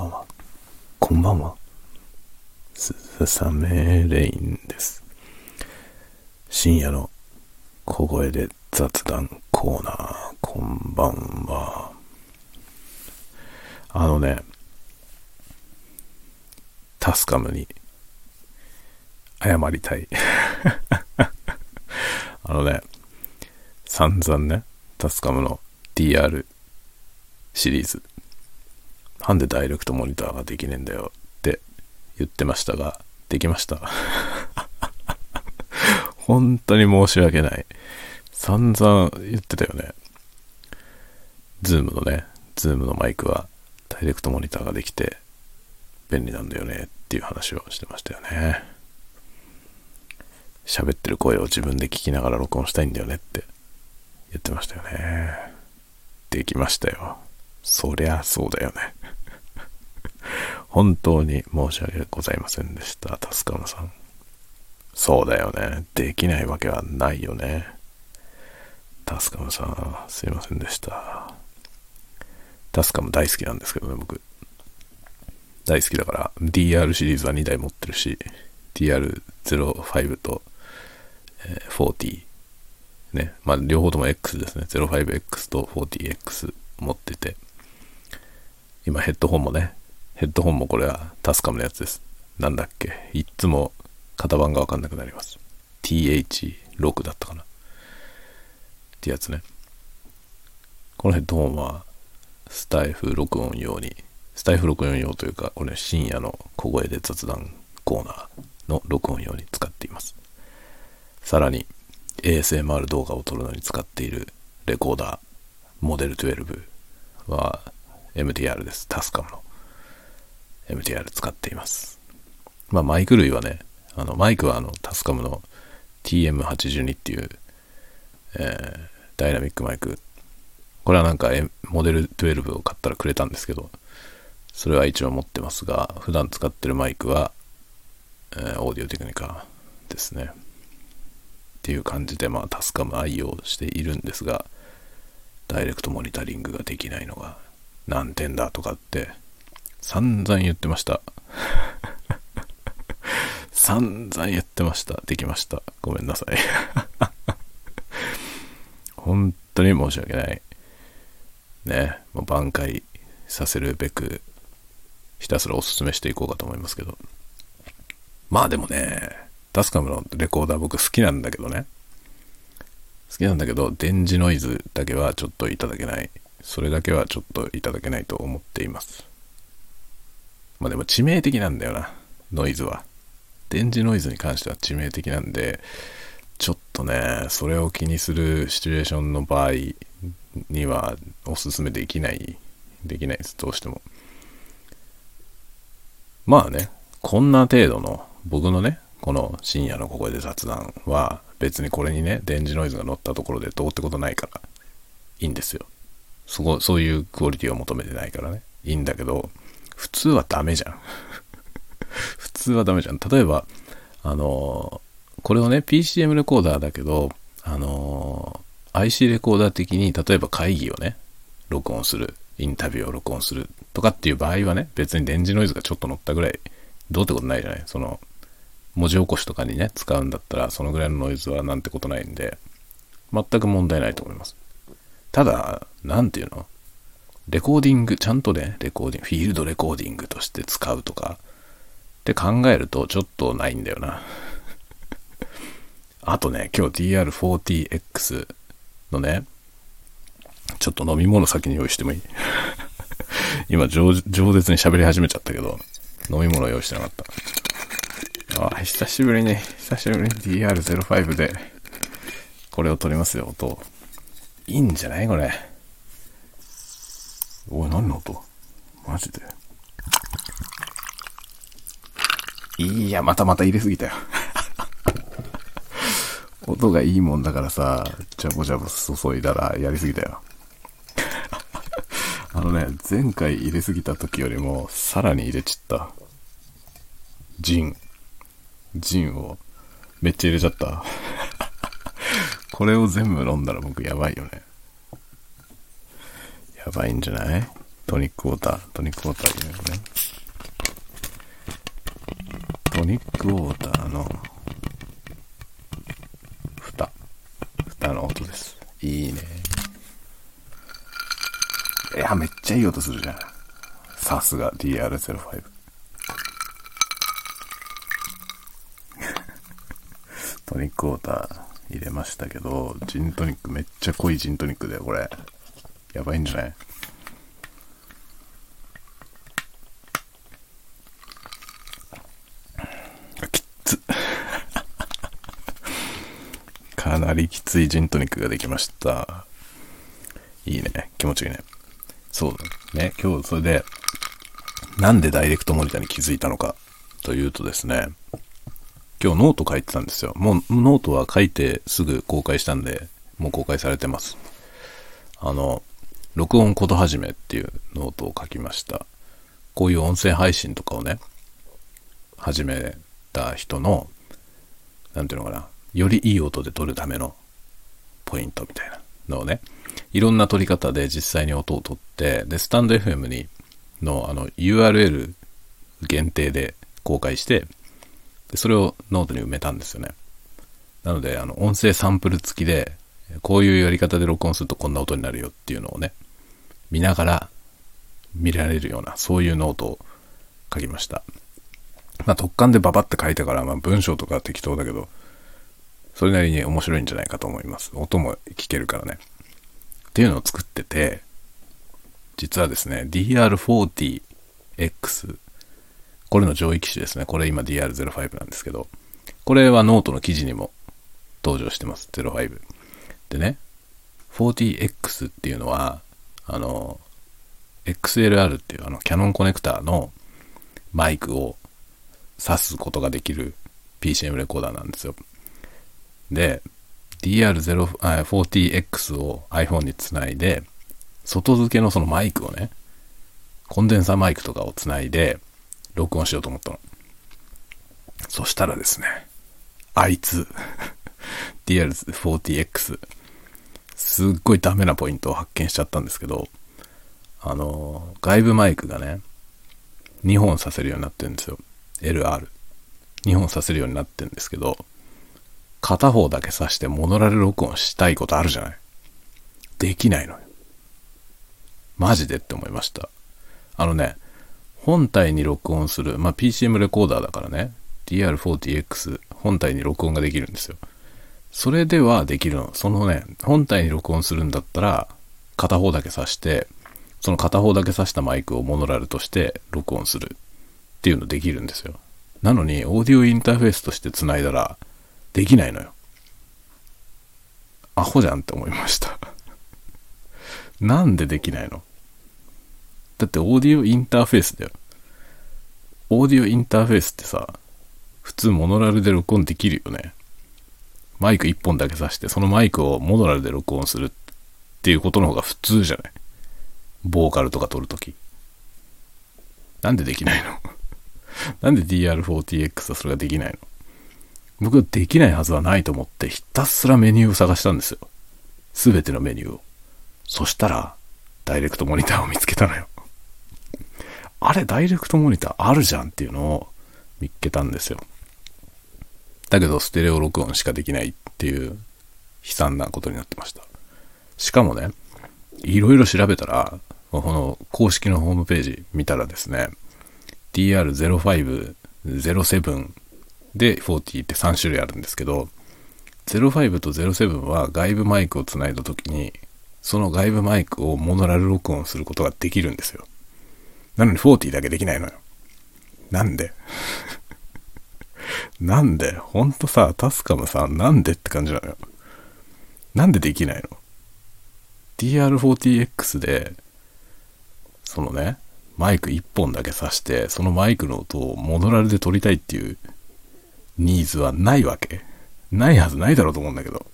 ばんは。こんばんは。すさめレインです。深夜の小声で雑談コーナー、こんばんは。あのね、タスカムに謝りたい。あのね、散々ね、タスカムの DR シリーズなんでダイレクトモニターができねえんだよって言ってましたが、できました。本当に申し訳ない。散々言ってたよね。 ZOOM のね、 ZOOM のマイクはダイレクトモニターができて便利なんだよねっていう話をしてましたよね。喋ってる声を自分で聞きながら録音したいんだよねって言ってましたよね。できましたよ。そりゃそうだよね。本当に申し訳ございませんでした。タスカムさん。そうだよね。できないわけはないよね。タスカムさん、すいませんでした。タスカム大好きなんですけどね、僕。大好きだから、DR シリーズは2台持ってるし、DR05 と、え、40。ね。まあ、両方とも X ですね。05X と 40X 持ってて。今ヘッドホンもね、ヘッドホンもこれはタスカムのやつです。なんだっけいっつも型番がわかんなくなります。TH6 だったかなってやつね。このヘッドホンはスタイフ録音用に、スタイフ録音用というか、これ深夜の小声で雑談コーナーの録音用に使っています。さらに ASMR 動画を撮るのに使っているレコーダー、モデル12は MTR です。タスカムの。MTR 使っています。まあ、マイク類はね、あの、マイクはあの、タスカムの TM82 っていう、えー、ダイナミックマイク。これはなんか、モデル12を買ったらくれたんですけど、それは一応持ってますが、普段使ってるマイクは、えー、オーディオテクニカですね。っていう感じで、まあ、タスカム愛用しているんですが、ダイレクトモニタリングができないのが何点だとかって散々言ってました。散々言ってました。できました。ごめんなさい。本当に申し訳ない。ね、もう挽回させるべく、ひたすらおすすめしていこうかと思いますけど。まあでもね、タスカムのレコーダー僕好きなんだけどね。好きなんだけど、電磁ノイズだけはちょっといただけない。それだけはちょっといただけないと思っています。まあでも致命的なんだよな、ノイズは。電磁ノイズに関しては致命的なんで、ちょっとね、それを気にするシチュエーションの場合にはおすすめできない、できないです、どうしても。まあね、こんな程度の僕のね、この深夜のここで雑談は別にこれにね、電磁ノイズが乗ったところでどうってことないからいいんですよ。そこ、そういうクオリティを求めてないからね。いいんだけど、普通はダメじゃん。普通はダメじゃん。例えば、あのこれをね、PCM レコーダーだけど、あの IC レコーダー的に、例えば会議をね、録音する、インタビューを録音するとかっていう場合はね、別に電磁ノイズがちょっと乗ったぐらい、どうってことないじゃない？その、文字起こしとかにね、使うんだったら、そのぐらいのノイズはなんてことないんで、全く問題ないと思います。ただ、なんていうの？レコーディング、ちゃんとね、レコーディング、フィールドレコーディングとして使うとか、って考えるとちょっとないんだよな。あとね、今日 DR40X のね、ちょっと飲み物先に用意してもいい？今饒、饒舌に喋り始めちゃったけど、飲み物用意してなかった。あ、久しぶりに、久しぶりに DR05 で、これを撮りますよ、音。いいんじゃないこれ？おい、何の音？マジで？いや、またまた入れすぎたよ。音がいいもんだからさ、ジャボジャボ注いだらやりすぎたよ。あのね、前回入れすぎた時よりも、さらに入れちった。ジン。ジンを、めっちゃ入れちゃった。これを全部飲んだら僕やばいよね。やばいんじゃない？トニックウォーター、トニックウォーター入れるね。トニックウォーターの、蓋。蓋の音です。いいね。いや、めっちゃいい音するじゃん。さすが DR05。トニックウォーター入れましたけど、ジントニックめっちゃ濃いジントニックだよ、これ。やばいんじゃない？きつ。かなりきついジントニックができました。いいね。気持ちいいね。そうだね。今日それで、なんでダイレクトモニターに気づいたのかというとですね、今日ノート書いてたんですよ。もうノートは書いてすぐ公開したんで、もう公開されてます。あの、録音ことはじめっていうノートを書きました。こういう音声配信とかをね、始めた人の、なんていうのかな、よりいい音で撮るためのポイントみたいなのをね、いろんな撮り方で実際に音を撮って、で、スタンド FM にのあの URL 限定で公開して、でそれをノートに埋めたんですよね。なので、あの、音声サンプル付きで、こういうやり方で録音するとこんな音になるよっていうのをね、見ながら見られるような、そういうノートを書きました。まあ、突貫でババって書いたから、まあ、文章とか適当だけど、それなりに面白いんじゃないかと思います。音も聞けるからね。っていうのを作ってて、実はですね、DR40X、これの上位機種ですね。これ今 DR05 なんですけど、これはノートの記事にも登場してます。05。でね、40X っていうのは、あの、XLR っていうあのキャノンコネクターのマイクを挿すことができる PCM レコーダーなんですよ。で、DR40X を iPhone につないで、外付けのそのマイクをね、コンデンサーマイクとかをつないで、録音しようと思ったの。そしたらですね、あいつ、DR40X、すっごいダメなポイントを発見しちゃったんですけど、あの、外部マイクがね、2本させるようになってるんですよ。LR。2本させるようになってるんですけど、片方だけさしてモノラル録音したいことあるじゃないできないのよ。マジでって思いました。あのね、本体に録音する、まあ、PCM レコーダーだからね、DR40X 本体に録音ができるんですよ。それではできるの。そのね、本体に録音するんだったら、片方だけ挿して、その片方だけ挿したマイクをモノラルとして録音するっていうのできるんですよ。なのに、オーディオインターフェースとして繋いだら、できないのよ。アホじゃんって思いました なんでできないの？だってオーディオインターフェースだよ。オーディオインターフェースってさ、普通モノラルで録音できるよね。マイク1本だけ挿して、そのマイクをモノラルで録音するっていうことの方が普通じゃない？ボーカルとか撮るとき。なんでできないの？なんで DR40X はそれができないの？僕はできないはずはないと思ってひたすらメニューを探したんですよ。すべてのメニューを。そしたら、ダイレクトモニターを見つけたのよ。あれ、ダイレクトモニターあるじゃんっていうのを見っけたんですよ。だけど、ステレオ録音しかできないっていう悲惨なことになってました。しかもね、いろいろ調べたら、この公式のホームページ見たらですね、DR05、07で40って3種類あるんですけど、05と07は外部マイクをつないだ時に、その外部マイクをモノラル録音することができるんですよ。なのに40だけできないのよ。なんで？なんで？ほんとさ、タスカムさ、なんでって感じなのよ。なんでできないの ?DR40X で、そのね、マイク1本だけ挿して、そのマイクの音をモノラルで撮りたいっていうニーズはないわけないはずないだろうと思うんだけど。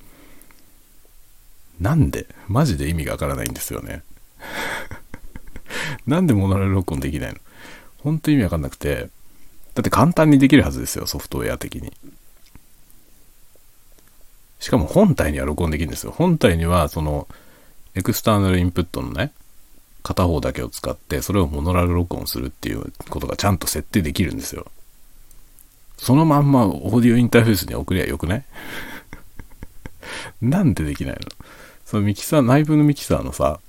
なんで？マジで意味がわからないんですよね。なんでモノラル録音できないの？ほんと意味わかんなくて。だって簡単にできるはずですよ、ソフトウェア的に。しかも本体には録音できるんですよ。本体には、その、エクスターナルインプットのね、片方だけを使って、それをモノラル録音するっていうことがちゃんと設定できるんですよ。そのまんまオーディオインターフェースに送りゃよくない？なんでできないの？そのミキサー、内部のミキサーのさ、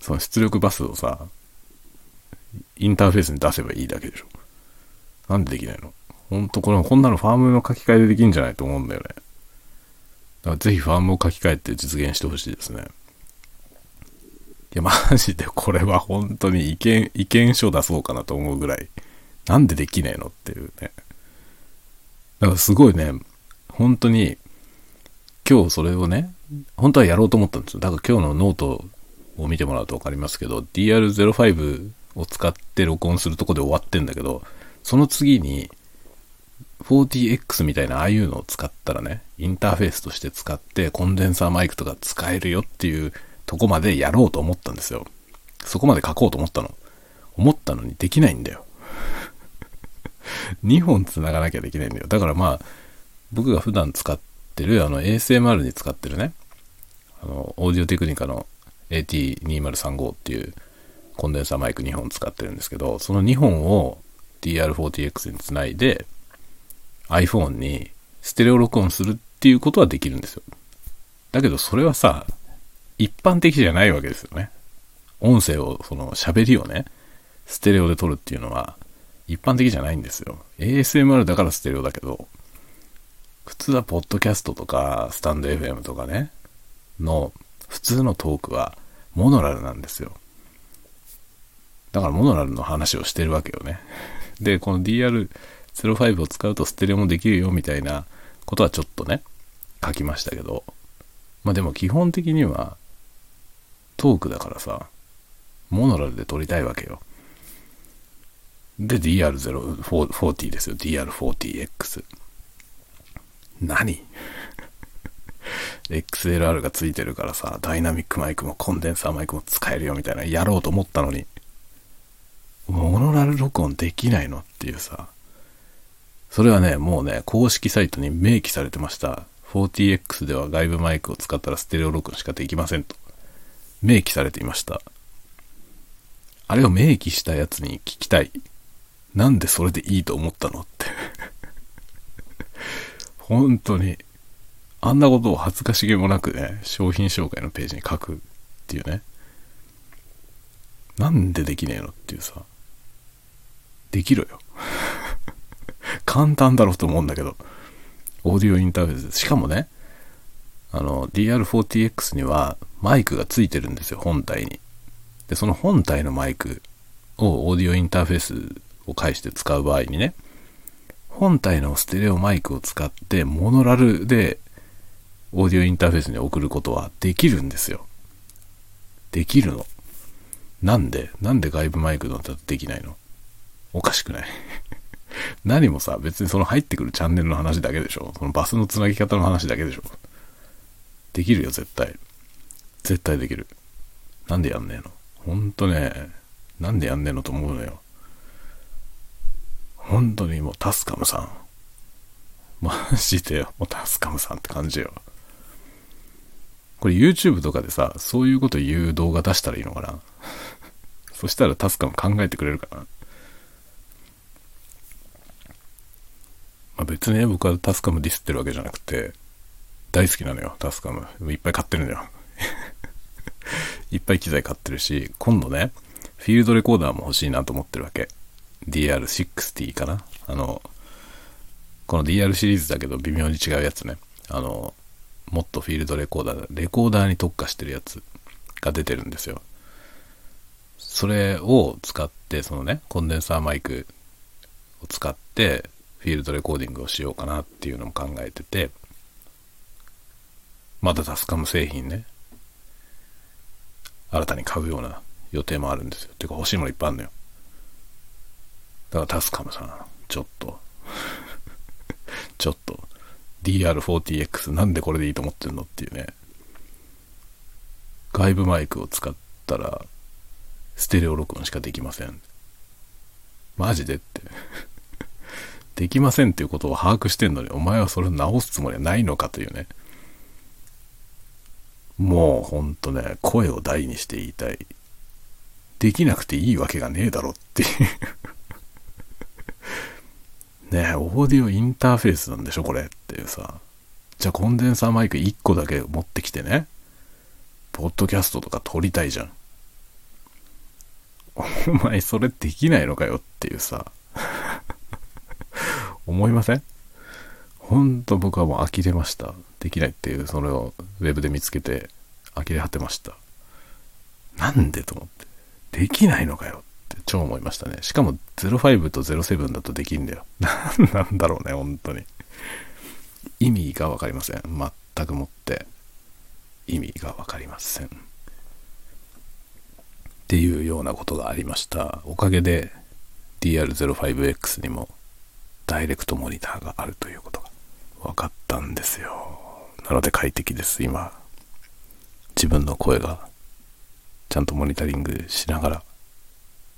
その出力バスをさ、インターフェースに出せばいいだけでしょ。なんでできないの？ほんとこれ、こんなのファームの書き換えでできんじゃないと思うんだよね。だからぜひファームを書き換えて実現してほしいですね。いや、マジでこれは本当に意見、意見書出そうかなと思うぐらい、なんでできねえのっていうね。だからすごいね、本当に、今日それをね、本当はやろうと思ったんですよ。だから今日のノートを見てもらうと分かりますけど、DR05 を使って録音するとこで終わってんだけど、その次に、40X みたいなああいうのを使ったらね、インターフェースとして使ってコンデンサーマイクとか使えるよっていうとこまでやろうと思ったんですよ。そこまで書こうと思ったの。思ったのにできないんだよ。2本繋がなきゃできないんだよ。だからまあ、僕が普段使ってる、あの ASMR に使ってるね、あの、オーディオテクニカの AT2035 っていうコンデンサーマイク2本使ってるんですけど、その2本を DR40X につないで iPhone にステレオ録音するっていうことはできるんですよ。だけどそれはさ、一般的じゃないわけですよね。音声を、その喋りをね、ステレオで撮るっていうのは一般的じゃないんですよ。ASMR だからステレオだけど、普通はポッドキャストとかスタンド FM とかね、の普通のトークはモノラルなんですよ。だからモノラルの話をしてるわけよね。で、この DR05 を使うとステレオもできるよみたいなことはちょっとね、書きましたけど、まあでも基本的にはトークだからさ、モノラルで撮りたいわけよ。で、DR040 ですよ。DR40X。何 ?XLR がついてるからさ、ダイナミックマイクもコンデンサーマイクも使えるよみたいな、やろうと思ったのに、モノラル録音できないのっていうさ、それはね、もうね、公式サイトに明記されてました。40X では外部マイクを使ったらステレオ録音しかできませんと。明記されていました。あれを明記したやつに聞きたい。なんでそれでいいと思ったのって。本当に。あんなことを恥ずかしげもなくね、商品紹介のページに書くっていうね。なんでできねえのっていうさ。できろよ。簡単だろうと思うんだけど。オーディオインターフェース。しかもね、あの、DR40X にはマイクがついてるんですよ、本体に。で、その本体のマイクをオーディオインターフェースを介して使う場合にね、本体のステレオマイクを使ってモノラルでオーディオインターフェースに送ることはできるんですよ。できるの。なんでなんで外部マイクのだとできないの？おかしくない 何もさ、別にその入ってくるチャンネルの話だけでしょそのバスのつなぎ方の話だけでしょできるよ、絶対。絶対できる。なんでやんねえのほんとね、なんでやんねえのと思うのよ。本当にもうタスカムさん。マジでよ、もうタスカムさんって感じよ。これ YouTube とかでさ、そういうこと言う動画出したらいいのかな そしたらタスカム考えてくれるかな別にね、僕はタスカムディスってるわけじゃなくて、大好きなのよ、タスカム。いっぱい買ってるのよ。いっぱい機材買ってるし、今度ね、フィールドレコーダーも欲しいなと思ってるわけ。DR60 かな？あの、この DR シリーズだけど微妙に違うやつね。あの、もっとフィールドレコーダー、レコーダーに特化してるやつが出てるんですよ。それを使って、そのね、コンデンサーマイクを使って、フィールドレコーディングをしようかなっていうのも考えてて、まだタスカム製品ね、新たに買うような予定もあるんですよ。ていうか欲しいものいっぱいあるのよ。だからタスカムさん、ちょっと、ちょっと、DR40X なんでこれでいいと思ってんのっていうね。外部マイクを使ったら、ステレオ録音しかできません。マジでって。できませんっていうことを把握してんのに、お前はそれを直すつもりはないのかというね。もうほんとね、声を大にして言いたい。できなくていいわけがねえだろっていう ねえ、オーディオインターフェースなんでしょこれっていうさ。じゃあコンデンサーマイク1個だけ持ってきてね、ポッドキャストとか撮りたいじゃん。お前それできないのかよっていうさ。思いません？ほんと僕はもう呆れました。できないっていう、それをウェブで見つけて呆れ果てました。なんでと思って。できないのかよって超思いましたね。しかも05と07だとできんだよ。何なんだろうね、本当に。意味がわかりません。全くもって意味がわかりません。っていうようなことがありました。おかげで DR05X にもダイレクトモニターがあるということが分かったんですよ。なので快適です、今。自分の声がちゃんとモニタリングしながら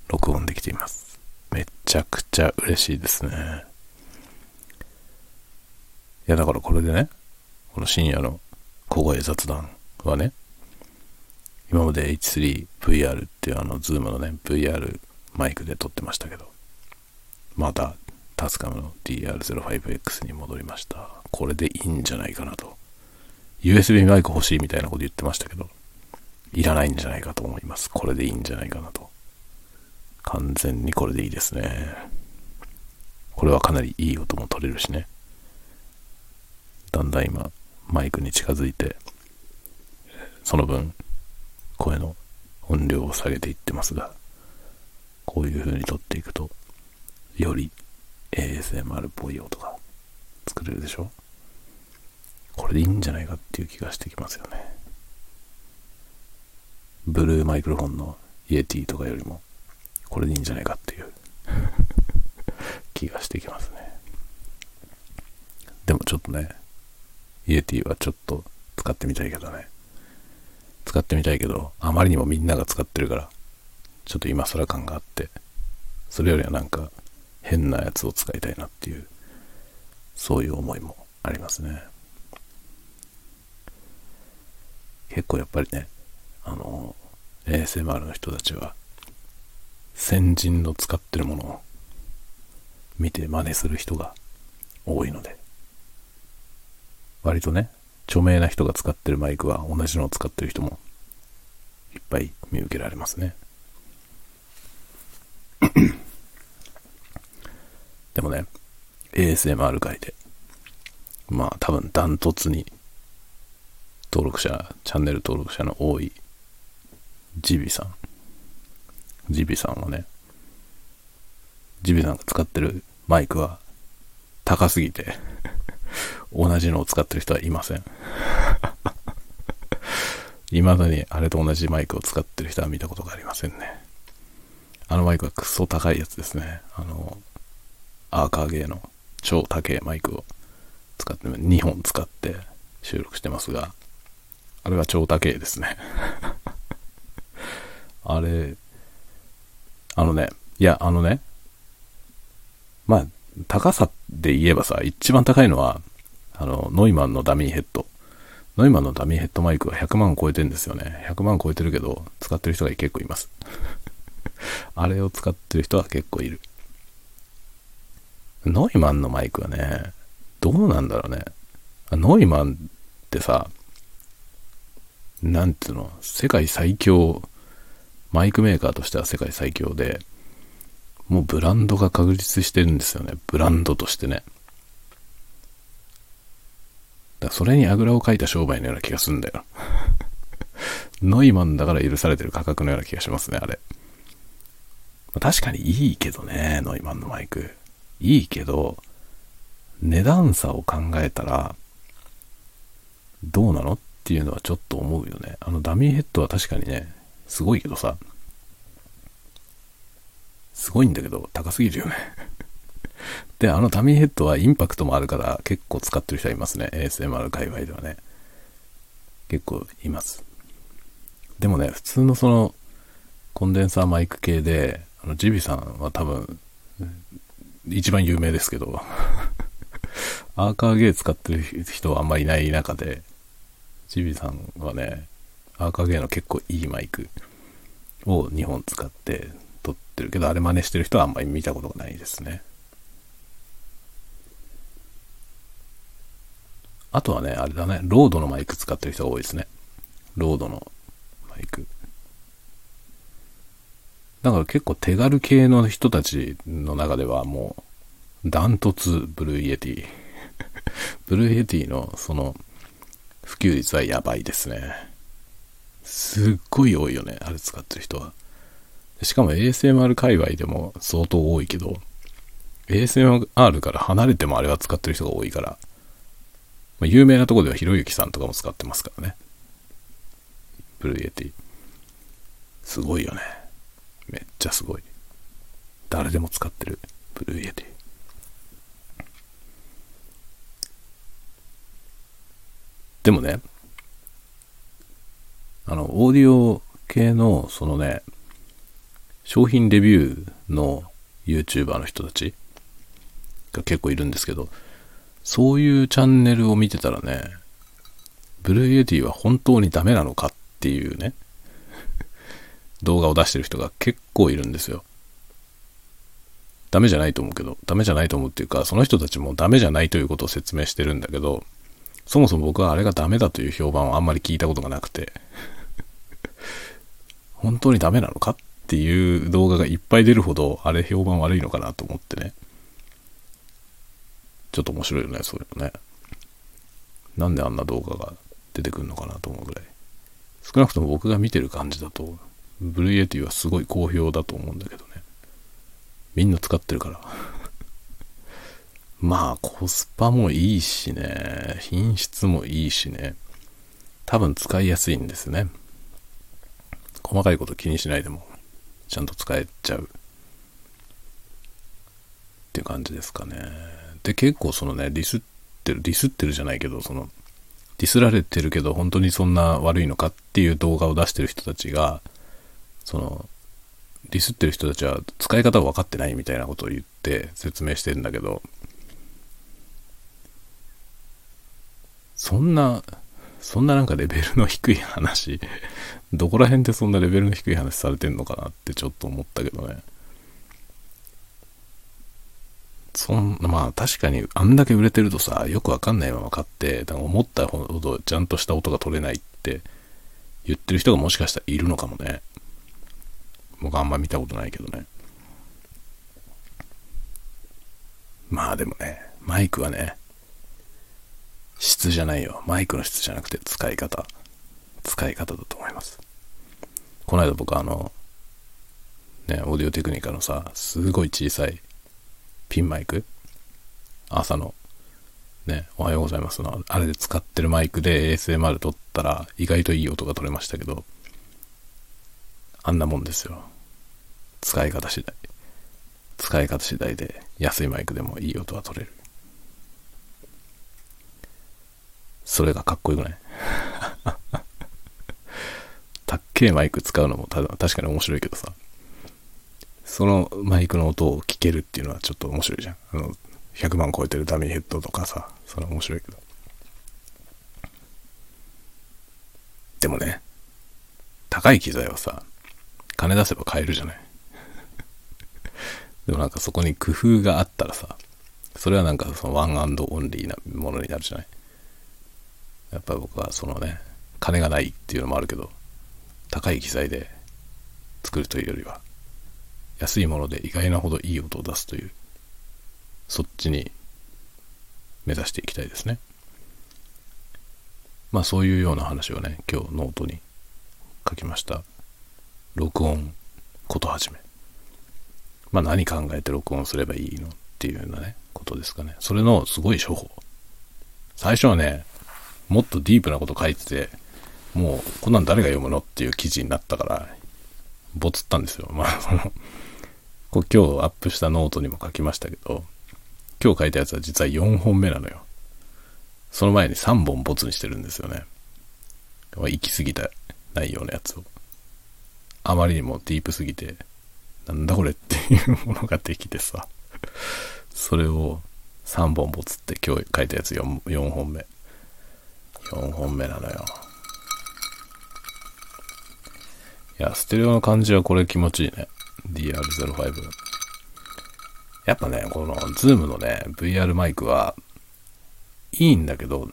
録音できています。めちゃくちゃ嬉しいですね。いやだからこれでね、この深夜の小声雑談はね、今まで H3VR っていうあのズームのね、VR マイクで撮ってましたけど、またタスカムの DR05X に戻りました。これでいいんじゃないかなと。USB マイク欲しいみたいなこと言ってましたけど、いらないんじゃないかと思います。これでいいんじゃないかなと。完全にこれでいいですね。これはかなりいい音も取れるしね。だんだん今、マイクに近づいて、その分、声の音量を下げていってますが、こういう風に撮っていくと、より ASMR っぽい音が作れるでしょ？これでいいんじゃないかっていう気がしてきますよね。ブルーマイクロフォンのイエティとかよりも、これでいいんじゃないかっていう 気がしてきますね。でもちょっとね、イエティはちょっと使ってみたいけどね。使ってみたいけど、あまりにもみんなが使ってるから、ちょっと今更感があって、それよりはなんか、変なやつを使いたいなっていう、そういう思いもありますね。結構やっぱりね、あの、ASMR の人たちは、先人の使ってるものを見て真似する人が多いので、割とね、著名な人が使ってるマイクは同じのを使ってる人もいっぱい見受けられますね。でもね、ASMR 界で、まあ多分ダントツに登録者、チャンネル登録者の多いジビさん。ジビさんはね、ジビさんが使ってるマイクは高すぎて同じのを使ってる人はいません。未だにあれと同じマイクを使ってる人は見たことがありませんね。あのマイクはクソ高いやつですね。あの、アーカーゲーの超高いマイクを使って、2本使って収録してますが、あれは超高いですね。あれ、あのね、いや、あのね、まあ、高さで言えばさ、一番高いのは、あの、ノイマンのダミーヘッド。ノイマンのダミーヘッドマイクは100万超えてんですよね。100万超えてるけど、使ってる人が結構います。あれを使ってる人は結構いる。ノイマンのマイクはね、どうなんだろうね。ノイマンってさ、なんていうの、世界最強、マイクメーカーとしては世界最強で、もうブランドが確立してるんですよね。ブランドとしてね。だそれにあぐらをかいた商売のような気がするんだよ。ノイマンだから許されてる価格のような気がしますね、あれ。確かにいいけどね、ノイマンのマイク。いいけど、値段差を考えたら、どうなの？っていうのはちょっと思うよね。あのダミーヘッドは確かにね、すごいけどさ、すごいんだけど、高すぎるよね で、あのダミーヘッドはインパクトもあるから結構使ってる人はいますね。ASMR 界隈ではね。結構います。でもね、普通のそのコンデンサーマイク系で、あのジビさんは多分、一番有名ですけど アーカーゲー使ってる人はあんまりいない中で、ジビさんはね、アーカーゲーの結構いいマイクを2本使って撮ってるけど、あれ真似してる人はあんまり見たことがないですね。あとはね、あれだね、 RODE のマイク使ってる人が多いですね。 RODE のマイク。だから結構手軽系の人たちの中ではもう、ダントツ Blue Yeti。Blue Yeti のその普及率はやばいですね。すっごい多いよね、あれ使ってる人は。しかも ASMR 界隈でも相当多いけど、ASMR から離れてもあれは使ってる人が多いから、まあ、有名なとこではひろゆきさんとかも使ってますからね。 Blue Yeti。すごいよね。めっちゃすごい。誰でも使ってる Blue Yeti。でもね、あの、オーディオ系の、そのね、商品レビューの YouTuber の人たちが結構いるんですけど、そういうチャンネルを見てたらね、 Blue Yeti は本当にダメなのかっていうね、動画を出してる人が結構いるんですよ。ダメじゃないと思うけど、ダメじゃないと思うっていうか、その人たちもダメじゃないということを説明してるんだけど、そもそも僕はあれがダメだという評判をあんまり聞いたことがなくて、本当にダメなのかっていう動画がいっぱい出るほど、あれ評判悪いのかなと思ってね。ちょっと面白いよね、そういうのね。なんであんな動画が出てくるのかなと思うぐらい。少なくとも僕が見てる感じだと、 Blue Yeti はすごい好評だと思うんだけどね。みんな使ってるから。まあ、コスパもいいしね、品質もいいしね、多分使いやすいんですね。細かいこと気にしないでも、ちゃんと使えちゃう。っていう感じですかね。で、結構そのね、ディスってる、ディスってるじゃないけど、その、ディスられてるけど、本当にそんな悪いのかっていう動画を出してる人たちが、その、ディスってる人たちは使い方を分かってないみたいなことを言って説明してるんだけど、そんな、そんななんかレベルの低い話、どこら辺でそんなレベルの低い話されてんのかなってちょっと思ったけどね。そんまあ確かにあんだけ売れてるとさ、よくわかんないまま買って、だから思ったほどちゃんとした音が取れないって言ってる人がもしかしたらいるのかもね。僕あんま見たことないけどね。まあでもね、マイクはね、質じゃないよ。マイクの質じゃなくて使い方。使い方だと思います。この間僕あの、ね、オーディオテクニカのさ、すごい小さいピンマイク朝のね、おはようございますの、あれで使ってるマイクで ASMR 撮ったら意外といい音が取れましたけど、あんなもんですよ。使い方次第。使い方次第で安いマイクでもいい音は取れる。それがかっこよくない？たっけえマイク使うのもた確かに面白いけどさ。そのマイクの音を聞けるっていうのはちょっと面白いじゃん。あの、100万超えてるダミーヘッドとかさ、それ面白いけど。でもね、高い機材はさ、金出せば買えるじゃない。でもなんかそこに工夫があったらさ、それはなんかそのワンオンリーなものになるじゃない。やっぱり僕はそのね、金がないっていうのもあるけど、高い機材で作るというよりは、安いもので意外なほどいい音を出すという、そっちに目指していきたいですね。まあそういうような話をね、今日ノートに書きました。録音ことはじめ。まあ何考えて録音すればいいのっていうようなね、ことですかね。それのすごい初歩。最初はね、もっとディープなこと書いてて、もうこんなん誰が読むのっていう記事になったから、ボツったんですよ。まあその、今日アップしたノートにも書きましたけど、今日書いたやつは実は4本目なのよ。その前に3本ボツにしてるんですよね。行き過ぎた内容のやつを。あまりにもディープすぎて、なんだこれっていうものができてさ。それを3本ボツって今日書いたやつ 4, 4本目。4本目なのよ。いや、ステレオの感じはこれ気持ちいいね。DR05。やっぱね、この ZOOM のね、VR マイクはいいんだけど、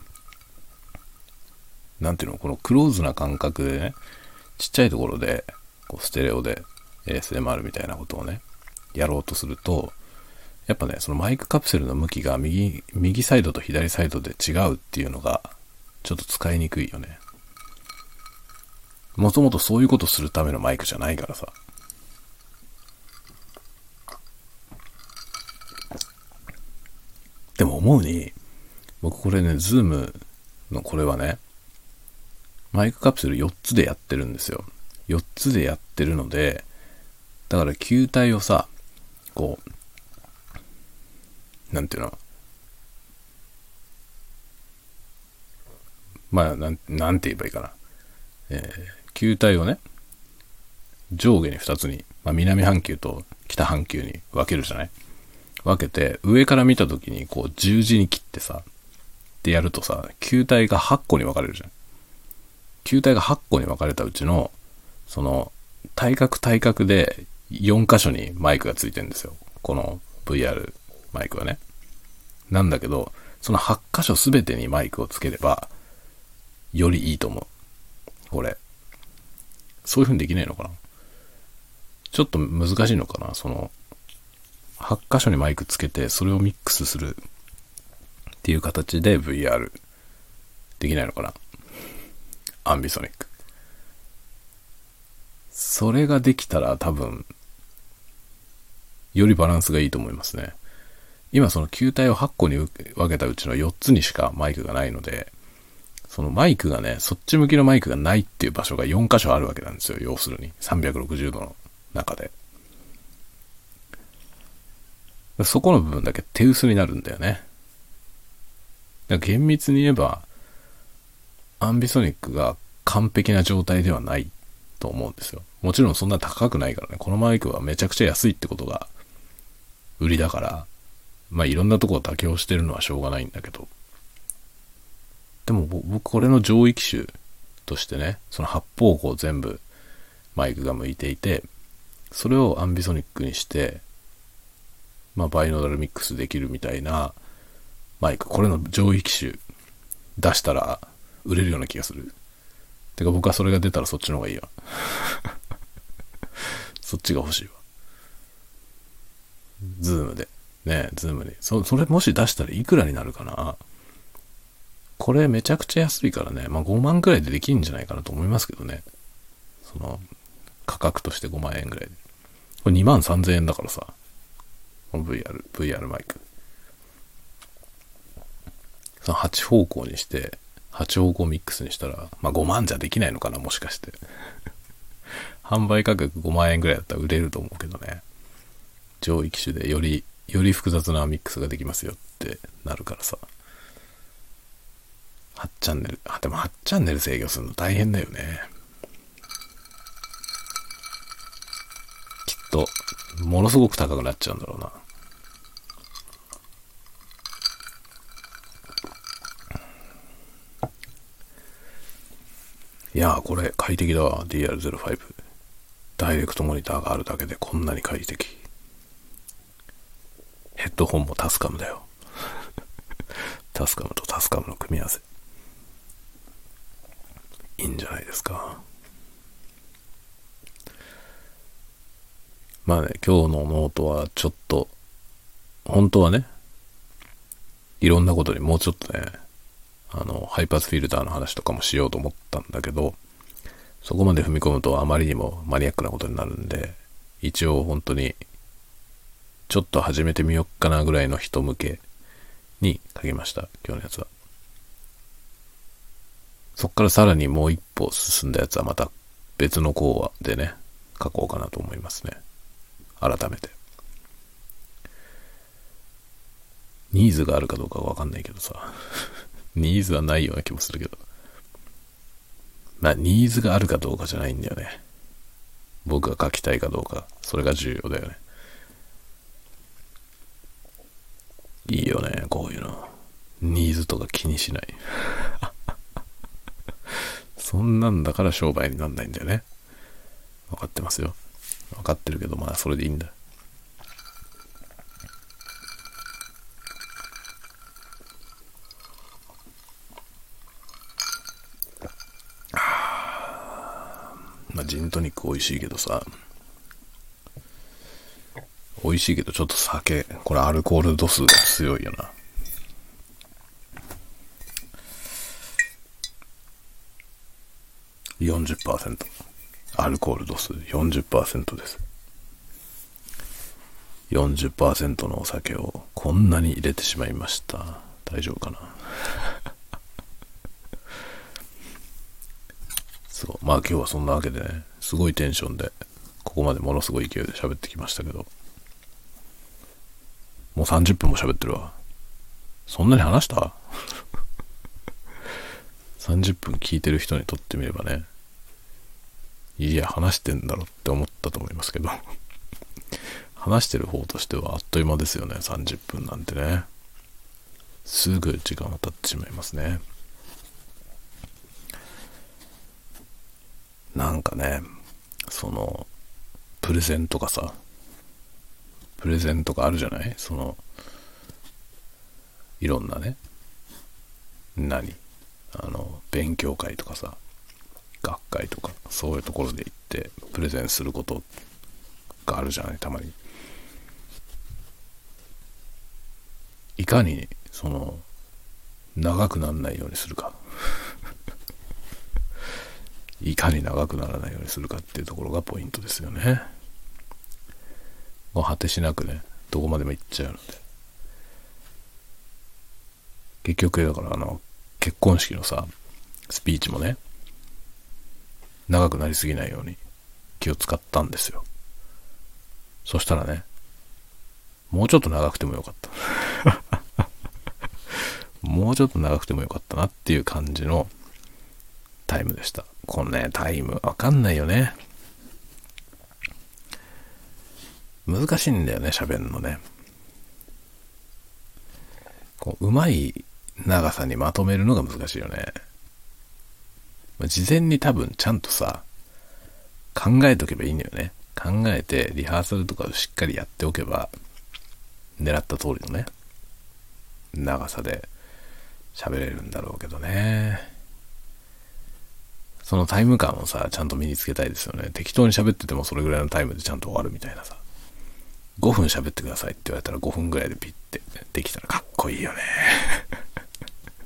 なんていうの、このクローズな感覚でね、ちっちゃいところで、こうステレオで ASMR みたいなことをね、やろうとすると、やっぱね、そのマイクカプセルの向きが右、右サイドと左サイドで違うっていうのが、ちょっと使いにくいよね。もともとそういうことするためのマイクじゃないからさ。でも思うに、僕これね、 Zoomのこれはね、マイクカプセル4つでやってるんですよ。4つでやってるので、だから球体をさ、こう、なんていうの、まあ、なん、なんて言えばいいかな。えー、球体をね、上下に2つに、まあ、南半球と北半球に分けるじゃない？分けて、上から見た時にこう十字に切ってさ、ってやるとさ、球体が8個に分かれるじゃん。球体が8個に分かれたうちの、その、対角対角で4箇所にマイクがついてるんですよ。この VR マイクはね。なんだけど、その8箇所全てにマイクをつければ、よりいいと思う。これ。そういう風にできないのかなちょっと難しいのかなその、8箇所にマイクつけて、それをミックスするっていう形で VR できないのかなアンビソニック。それができたら多分、よりバランスがいいと思いますね。今その球体を8個に分けたうちの4つにしかマイクがないので、そのマイクがね、そっち向きのマイクがないっていう場所が4箇所あるわけなんですよ。要するに。360度の中で。そこの部分だけ手薄になるんだよね。厳密に言えば、アンビソニックが完璧な状態ではないと思うんですよ。もちろんそんな高くないからね。このマイクはめちゃくちゃ安いってことが売りだから、まあいろんなところ妥協してるのはしょうがないんだけど。でも僕これの上位機種としてね、その八方向全部マイクが向いていて、それをアンビソニックにして、まあバイノーダルミックスできるみたいなマイク、これの上位機種出したら売れるような気がする。てか僕はそれが出たらそっちの方がいいわ。そっちが欲しいわ。 Zoomで。ね Zoomに。そ、それもし出したらいくらになるかな？これめちゃくちゃ安いからね、まあ5万くらいでできるんじゃないかなと思いますけどね。その、価格として5万円くらいで。これ2万3000円だからさ。VR、VR マイク。その8方向にして、8方向ミックスにしたら、まあ5万じゃできないのかな、もしかして。販売価格5万円ぐらいだったら売れると思うけどね。上位機種でより、より複雑なミックスができますよってなるからさ。8チャンネル。あ、でも8チャンネル制御するの大変だよね。きっと、ものすごく高くなっちゃうんだろうな。いやー、これ快適だわ。DR05。ダイレクトモニターがあるだけでこんなに快適。ヘッドホンもタスカムだよ。タスカムとタスカムの組み合わせ。いいんじゃないですか。まあね、今日のノートはちょっと、本当はね、いろんなことにもうちょっとね、あの、ハイパスフィルターの話とかもしようと思ったんだけど、そこまで踏み込むとあまりにもマニアックなことになるんで、一応本当に、ちょっと始めてみよっかなぐらいの人向けに書きました、今日のやつは。そっからさらにもう一歩進んだやつはまた別の講話でね、書こうかなと思いますね。改めて。ニーズがあるかどうかわかんないけどさ。ニーズはないような気もするけど。まあ、ニーズがあるかどうかじゃないんだよね。僕が書きたいかどうか。それが重要だよね。いいよね、こういうの。ニーズとか気にしない。そんなんだから商売になんないんだよね。分かってますよ。分かってるけど、まあそれでいいんだ。ま美味しいけどさ、美味しいけどちょっと酒、これアルコール度数が強いよな。40%。アルコール度数40%です。40%のお酒をこんなに入れてしまいました。大丈夫かな？そう。まあ今日はそんなわけでね、すごいテンションで、ここまでものすごい勢いで喋ってきましたけど、もう30分も喋ってるわ。そんなに話した ?30 分聞いてる人にとってみればね、いや、話してんだろって思ったと思いますけど話してる方としてはあっという間ですよね、30分なんてね。すぐ時間が経ってしまいますね。なんかね、その、プレゼントがさ、プレゼントがあるじゃない？その、いろんなね、何？あの、勉強会とかさ、学会とか、そういうところで行ってプレゼンすることがあるじゃない、たまに。いかに、その、長くならないようにするか。いかに長くならないようにするかっていうところがポイントですよね。もう果てしなくね、どこまでも行っちゃうので。結局、だからあの、結婚式のさ、スピーチもね、長くなりすぎないように気を使ったんですよ。そしたらね、もうちょっと長くてもよかった。もうちょっと長くてもよかったなっていう感じのタイムでした。このね、タイムわかんないよね。難しいんだよね、喋るのね。こう、うまい長さにまとめるのが難しいよね。事前に多分ちゃんとさ、考えとけばいいんだよね。考えてリハーサルとかをしっかりやっておけば、狙った通りのね、長さで喋れるんだろうけどね。そのタイム感をさ、ちゃんと身につけたいですよね。適当に喋っててもそれぐらいのタイムでちゃんと終わるみたいなさ。5分喋ってくださいって言われたら5分ぐらいでピッてできたらかっこいいよね。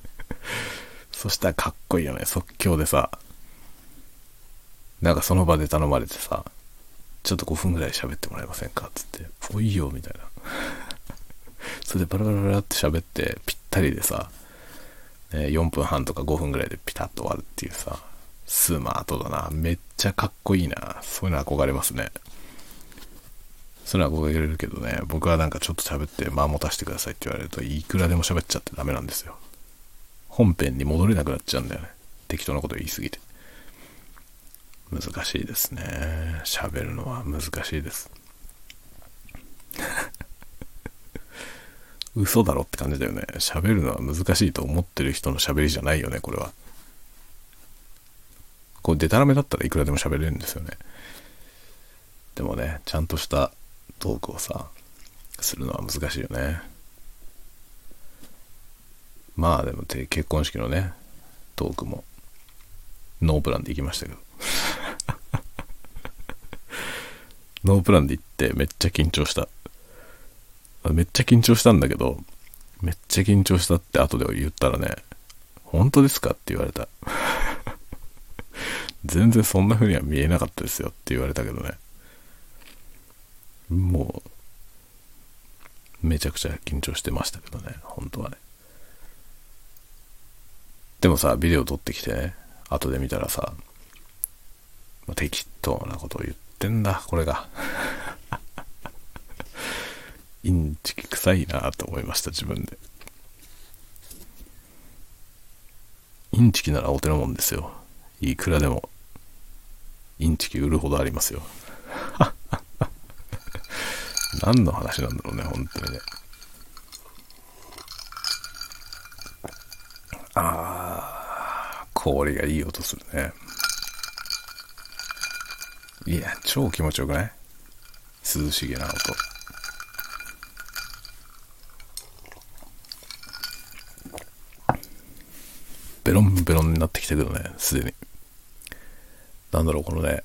そしたらかっこいいよね。即興でさ、なんかその場で頼まれてさ、ちょっと5分ぐらい喋ってもらえませんかつって、おいよ、みたいな。それでバラバラバラって喋って、ぴったりでさ、ね、4分半とか5分ぐらいでピタッと終わるっていうさ、スマートだな。めっちゃかっこいいな。そういうの憧れますね。それは憧れるけどね、僕はなんかちょっと喋って間持たせてくださいって言われると、いくらでも喋っちゃってダメなんですよ。本編に戻れなくなっちゃうんだよね。適当なこと言いすぎて。難しいですね。喋るのは難しいです。嘘だろって感じだよね。喋るのは難しいと思ってる人の喋りじゃないよね、これは。こう、デタラメだったらいくらでも喋れるんですよね。でもね、ちゃんとしたトークをさ、するのは難しいよね。まあでも結婚式のね、トークも、ノープランで行きましたけど。ノープランで行ってめっちゃ緊張した。めっちゃ緊張したんだけど、めっちゃ緊張したって後で言ったらね、本当ですかって言われた。全然そんな風には見えなかったですよって言われたけどね。もう、めちゃくちゃ緊張してましたけどね、本当はね。でもさ、ビデオ撮ってきてね、後で見たらさ、まあ、適当なことを言ってんだ、これが。インチキ臭いなと思いました、自分で。インチキならお手のもんですよ。いくらでも、インチキ売るほどありますよ。何の話なんだろうね、本当にね。ああ、氷がいい音するね。いや、超気持ちよくない？涼しげな音。ベロンベロンになってきたけどね、すでに。なんだろう、このね、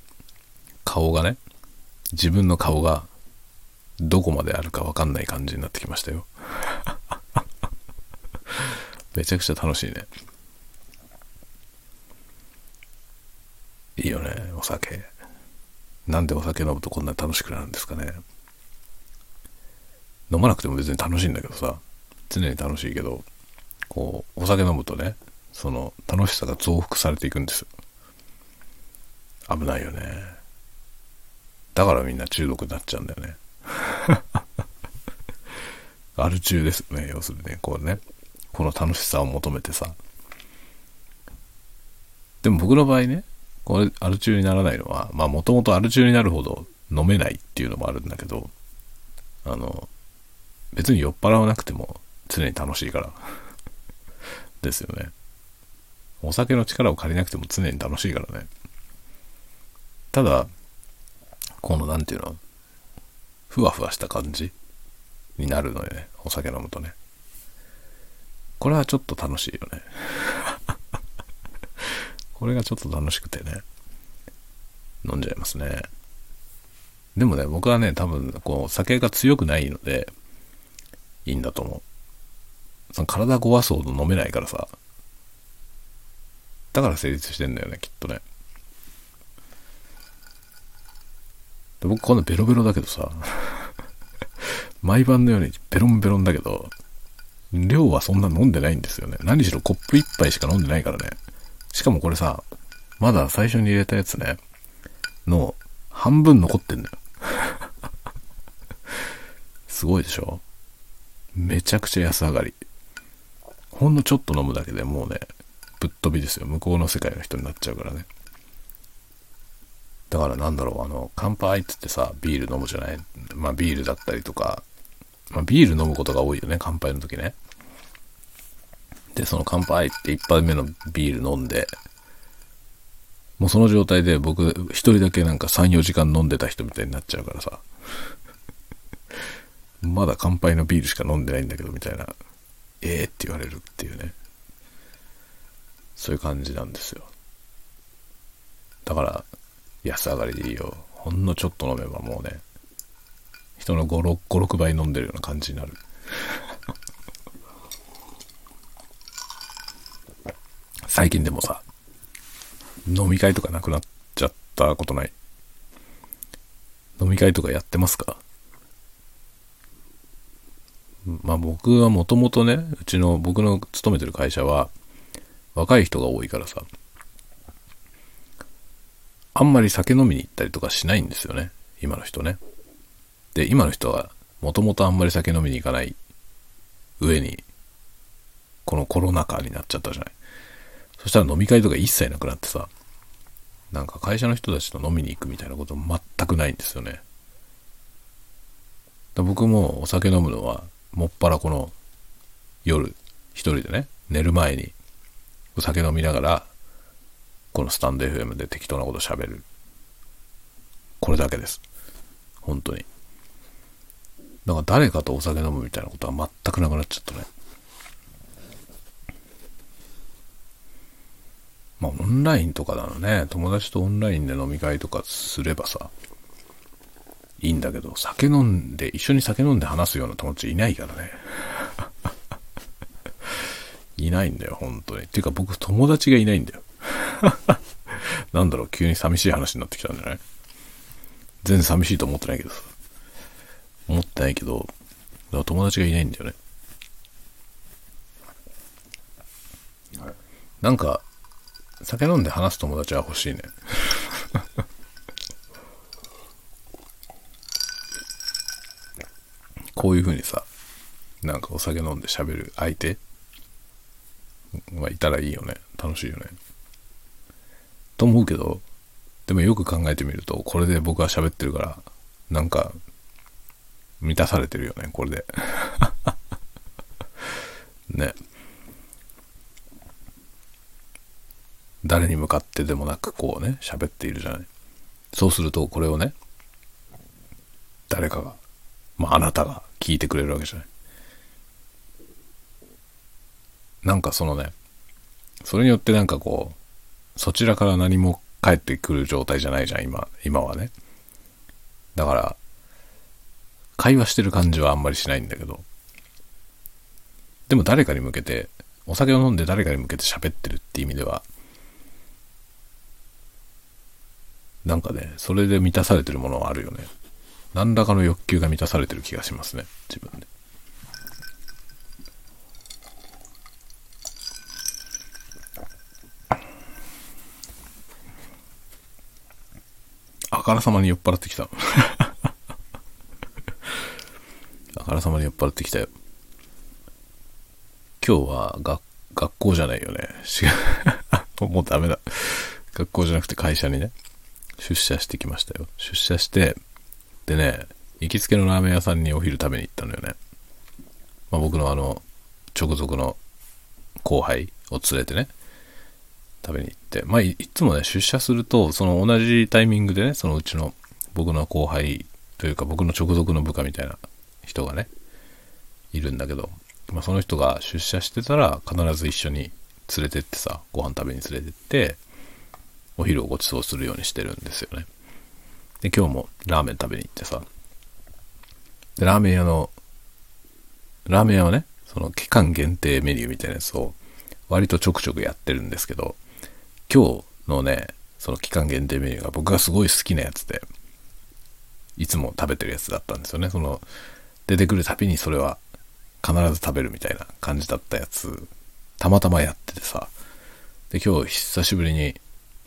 顔がね、自分の顔がどこまであるかわかんない感じになってきましたよ。めちゃくちゃ楽しいね。いいよね、お酒。なんでお酒飲むとこんなに楽しくなるんですかね。飲まなくても別に楽しいんだけどさ、常に楽しいけど、こう、お酒飲むとね、その楽しさが増幅されていくんですよ。危ないよね。だからみんな中毒になっちゃうんだよね。アル中ですね、要するにね、こうね、この楽しさを求めてさ。でも僕の場合ね、これアル中にならないのは、まあもともとアル中になるほど飲めないっていうのもあるんだけど、あの、別に酔っ払わなくても常に楽しいから。ですよね。お酒の力を借りなくても常に楽しいからね。ただ、このなんていうの、ふわふわした感じになるのよね。お酒飲むとね。これはちょっと楽しいよね。これがちょっと楽しくてね。飲んじゃいますね。でもね、僕はね、多分、こう、酒が強くないので、いいんだと思う。その体壊すほど飲めないからさ。だから成立してんだよね、きっとね。で僕こんなベロベロだけどさ、毎晩のようにベロンベロンだけど、量はそんな飲んでないんですよね。何しろコップ一杯しか飲んでないからね。しかもこれさ、まだ最初に入れたやつね、の半分残ってんだよ。すごいでしょ？めちゃくちゃ安上がり。ほんのちょっと飲むだけでもうね、ぶっ飛びですよ。向こうの世界の人になっちゃうからね。だからなんだろう、あの、乾杯って言ってさ、ビール飲むじゃない？まあビールだったりとか、まあビール飲むことが多いよね、乾杯の時ね。で、その乾杯って一杯目のビール飲んで、もうその状態で僕一人だけなんか3、4時間飲んでた人みたいになっちゃうからさ。まだ乾杯のビールしか飲んでないんだけどみたいな、ええー、って言われるっていうね。そういう感じなんですよ。だから、安上がりでいいよ。ほんのちょっと飲めばもうね、人の5、6, 5 6倍飲んでるような感じになる。最近でもさ、飲み会とかなくなっちゃったことない？飲み会とかやってますか？まあ僕はもともとね、うちの僕の勤めてる会社は若い人が多いからさ、あんまり酒飲みに行ったりとかしないんですよね。今の人ね。で、今の人はもともとあんまり酒飲みに行かない上に、このコロナ禍になっちゃったじゃない。そしたら飲み会とか一切なくなってさ、なんか会社の人たちと飲みに行くみたいなこと全くないんですよね。僕もお酒飲むのは、もっぱらこの夜一人でね、寝る前にお酒飲みながら、このスタンド FM で適当なこと喋る。これだけです。本当に。だから誰かとお酒飲むみたいなことは全くなくなっちゃったね。まあオンラインとかなのね、友達とオンラインで飲み会とかすればさ、いいんだけど、酒飲んで、一緒に酒飲んで話すような友達いないからね。いないんだよ、本当に。っていうか僕友達がいないんだよ。なんだろう、急に寂しい話になってきたんじゃない？全然寂しいと思ってないけどさ。思ってないけど、友達がいないんだよね。なんか、酒飲んで話す友達は欲しいね。こういう風にさ、なんかお酒飲んで喋る相手はいたらいいよね。楽しいよね。と思うけど、でもよく考えてみると、これで僕は喋ってるから、なんか、満たされてるよね、これで。ね。誰に向かってでもなくこうね、喋っているじゃない。そうすると、これをね、誰かが、まあ、あなたが聞いてくれるわけじゃない。なんかそのね、それによってなんかこう、そちらから何も返ってくる状態じゃないじゃん、今、今はね。だから、会話してる感じはあんまりしないんだけど、でも誰かに向けて、お酒を飲んで誰かに向けて喋ってるって意味では、なんかね、それで満たされてるものはあるよね。何らかの欲求が満たされてる気がしますね、自分で。あからさまに酔っ払ってきた。あからさまに酔っ払ってきたよ。今日は学学校じゃないよね。違う。もうダメだ。学校じゃなくて会社にね、出社してきましたよ。出社して、でね、行きつけのラーメン屋さんにお昼食べに行ったのよね。まあ、僕のあの、直属の後輩を連れてね、食べに行って、まあい、いつもね、出社すると、その同じタイミングでね、そのうちの僕の後輩というか僕の直属の部下みたいな人がね、いるんだけど、まあ、その人が出社してたら必ず一緒に連れてってさ、ご飯食べに連れてって、お昼をご馳走するようにしてるんですよね。で、今日もラーメン食べに行ってさ、で、ラーメン屋の、ラーメン屋はね、その期間限定メニューみたいなやつを割とちょくちょくやってるんですけど、今日のね、その期間限定メニューが僕がすごい好きなやつで、いつも食べてるやつだったんですよね。その、出てくるたびにそれは必ず食べるみたいな感じだったやつ、たまたまやっててさ、で、今日久しぶりに、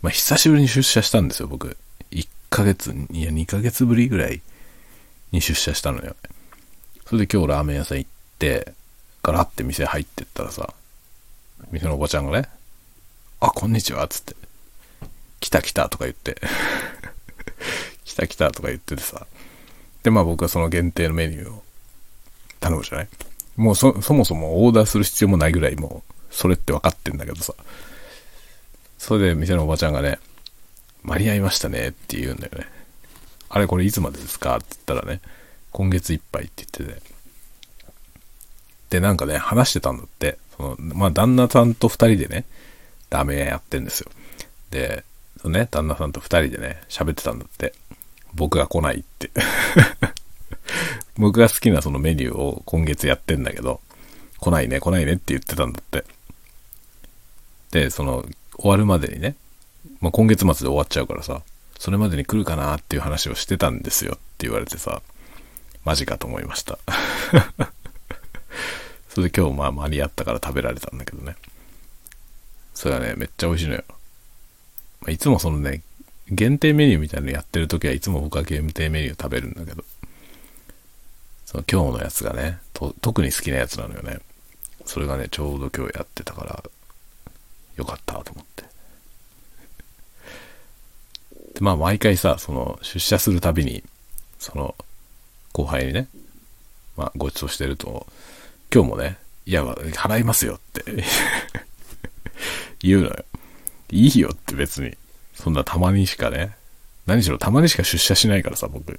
まあ、久しぶりに出社したんですよ、僕。1ヶ月、いや、2ヶ月ぶりぐらいに出社したのよ。それで今日ラーメン屋さん行って、ガラって店入ってったらさ、店のおばちゃんがね、あ、こんにちは、つって、来た来たとか言って 来た来たとか言っててさ、で、まあ僕はその限定のメニューを頼むじゃない？もうそ、そもそもオーダーする必要もないぐらいもう、それって分かってんだけどさ。それで店のおばちゃんがね、間に合いましたねって言うんだよね。あれこれいつまでですか？って言ったらね、今月いっぱいって言ってて。で、なんかね、話してたんだって。その、まあ、旦那さんと二人でね、ラーメやってんですよ。で、ね、旦那さんと二人でね、喋ってたんだって。僕が来ないって 僕が好きなそのメニューを今月やってんだけど、来ないね、来ないねって言ってたんだって。で、その、終わるまでにね、まあ、今月末で終わっちゃうからさ、それまでに来るかなっていう話をしてたんですよって言われてさ、マジかと思いました。それで今日まあ間に合ったから食べられたんだけどね。それはね、めっちゃ美味しいのよ。まあ、いつもそのね、限定メニューみたいなのやってる時はいつも僕は限定メニュー食べるんだけど、その今日のやつがね、特に好きなやつなのよね。それがね、ちょうど今日やってたから、よかったと思って。で、まあ毎回さ、その出社するたびに、その後輩にね、まあご馳走してると、今日もね、いや、払いますよって言うのよ。いいよって別に。そんなたまにしかね。何しろたまにしか出社しないからさ、僕。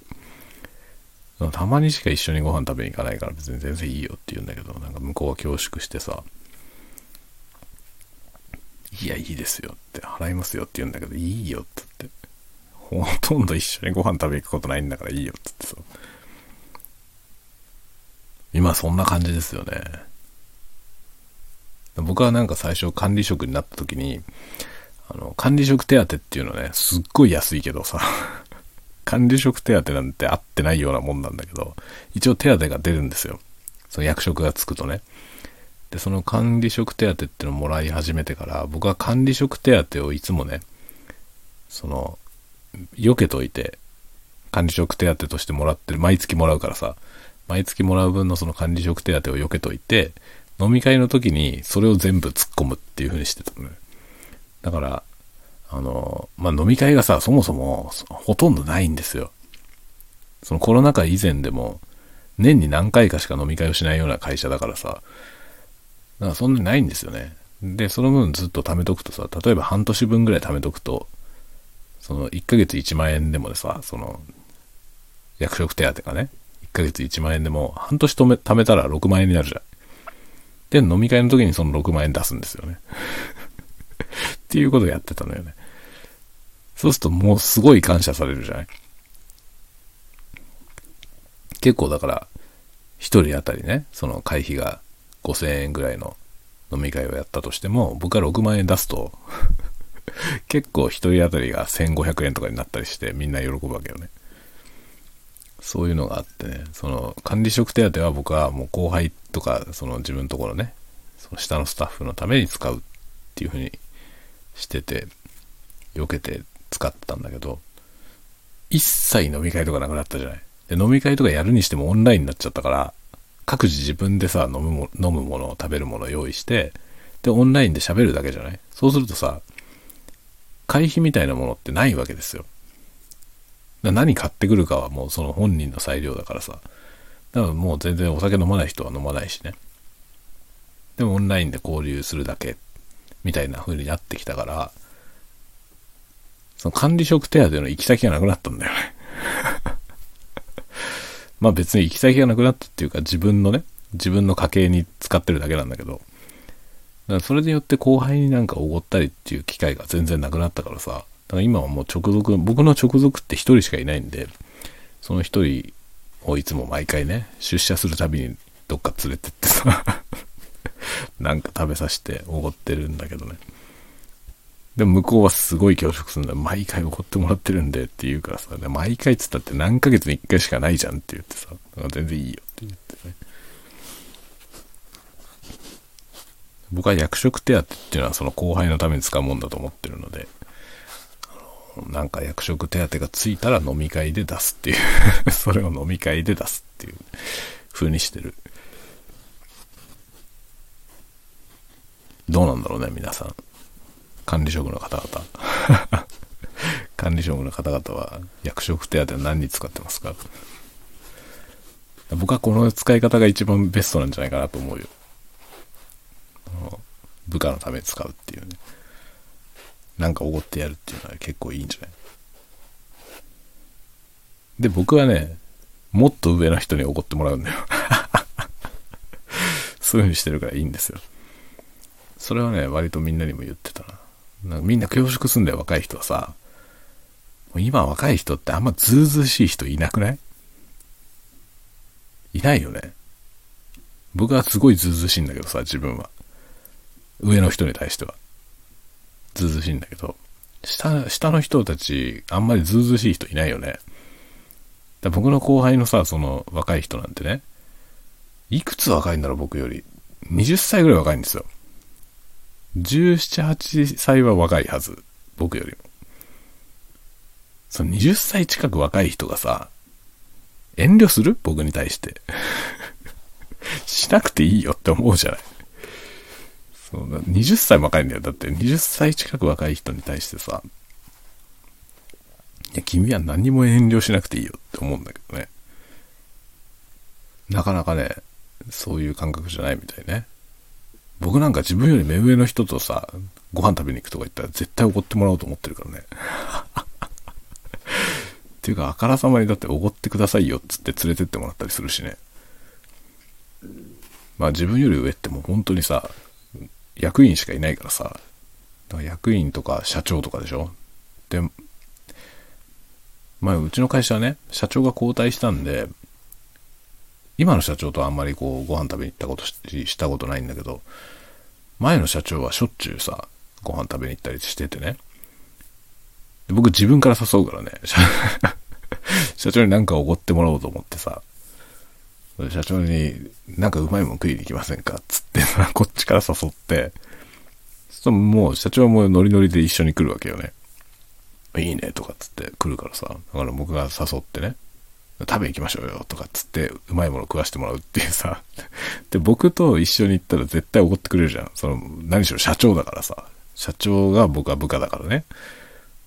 たまにしか一緒にご飯食べに行かないから別に全然いいよって言うんだけど、なんか向こうは恐縮してさ、いや、いいですよって、払いますよって言うんだけど、いいよって言って、ほとんど一緒にご飯食べに行くことないんだからいいよって言ってさ、今そんな感じですよね。僕はなんか最初管理職になった時に、あの、管理職手当っていうのね、すっごい安いけどさ 管理職手当なんて合ってないようなもんなんだけど、一応手当が出るんですよ。その役職がつくとね。で、その管理職手当っていうのをもらい始めてから、僕は管理職手当をいつもね、その、避けといて、管理職手当としてもらってる、毎月もらうからさ、毎月もらう分のその管理職手当を避けといて、飲み会の時にそれを全部突っ込むっていう風にしてたのね。だから、あの、まあ、飲み会がさ、そもそもほとんどないんですよ。そのコロナ禍以前でも、年に何回かしか飲み会をしないような会社だからさ、だからそんなにないんですよね。で、その分ずっと貯めとくとさ、例えば半年分ぐらい貯めとくと、その1ヶ月1万円でもでさ、その、役職手当がね、1ヶ月1万円でも半年止め、貯めたら6万円になるじゃん。で、飲み会の時にその6万円出すんですよね。っていうことをやってたのよね。そうするともうすごい感謝されるじゃない結構だから、一人当たりね、その会費が5000円ぐらいの飲み会をやったとしても、僕が6万円出すと 結構一人当たりが1500円とかになったりしてみんな喜ぶわけよね。そういうのがあってね、その管理職手当は僕はもう後輩とか、その自分のところね、その下のスタッフのために使うっていう風にしてて、避けて使ってたんだけど、一切飲み会とかなくなったじゃない。で、飲み会とかやるにしてもオンラインになっちゃったから、各自自分でさ、飲むも飲むもの、食べるものを用意して、で、オンラインで喋るだけじゃないそうするとさ、会費みたいなものってないわけですよ。何買ってくるかはもうその本人の裁量だからさ。だからもう全然お酒飲まない人は飲まないしね。でもオンラインで交流するだけみたいな風になってきたから、その管理職手当の行き先がなくなったんだよね まあ別に行き先がなくなったっていうか自分のね、自分の家計に使ってるだけなんだけど、それによって後輩になんかおごったりっていう機会が全然なくなったからさ、から今はもう直属、僕の直属って一人しかいないんで、その一人をいつも毎回ね、出社するたびにどっか連れてってさ なんか食べさせておごってるんだけどね。でも向こうはすごい恐縮するんだ。毎回怒ってもらってるんでって言うからさ、で毎回っつったって何ヶ月に1回しかないじゃんって言ってさ、全然いいよって言ってね。僕は役職手当っていうのはその後輩のために使うもんだと思ってるので、なんか役職手当がついたら飲み会で出すっていう それを飲み会で出すっていう風にしてる。どうなんだろうね、皆さん。管理職の方々 管理職の方々は役職手当何に使ってますか？僕はこの使い方が一番ベストなんじゃないかなと思うよ。部下のために使うっていうね。なんかおごってやるっていうのは結構いいんじゃない？で、僕はね、もっと上の人におごってもらうんだよ そういう風にしてるからいいんですよ。それはね、割とみんなにも言ってたな。なんかみんな恐縮すんだよ、若い人はさ。今若い人ってあんまずうずうしい人いなくない？いないよね。僕はすごいずうずうしいんだけどさ、自分は。上の人に対しては。ずうずしいんだけど、下、下の人たち、あんまりずうずしい人いないよね。だ僕の後輩のさ、その若い人なんてね、いくつ若いんだろう、僕より。20歳ぐらい若いんですよ。17、8歳は若いはず。僕よりも。その20歳近く若い人がさ、遠慮する僕に対して。しなくていいよって思うじゃない。そうだ20歳若いんだよ。だって20歳近く若い人に対してさ、いや、君は何も遠慮しなくていいよって思うんだけどね。なかなかね、そういう感覚じゃないみたいね。僕なんか自分より目上の人とさ、ご飯食べに行くとか言ったら絶対怒ってもらおうと思ってるからね。っていうか、あからさまにだっておごってくださいよっつって連れてってもらったりするしね。まあ自分より上ってもう本当にさ、役員しかいないからさ、だから役員とか社長とかでしょ。で、まあうちの会社はね、社長が交代したんで、今の社長とあんまりこう、ご飯食べに行ったことししたことないんだけど、前の社長はしょっちゅうさ、ご飯食べに行ったりしててね。僕自分から誘うからね、社長になんかおごってもらおうと思ってさ、社長になんかうまいもん食いに行きませんか？つって、こっちから誘って、そもう社長もノリノリで一緒に来るわけよね。いいねとかつって来るからさ、だから僕が誘ってね、食べ行きましょうよとかつってうまいもの食わしてもらうっていうさ。で僕と一緒に行ったら絶対怒ってくれるじゃん。その何しろ社長だからさ。社長が僕は部下だからね。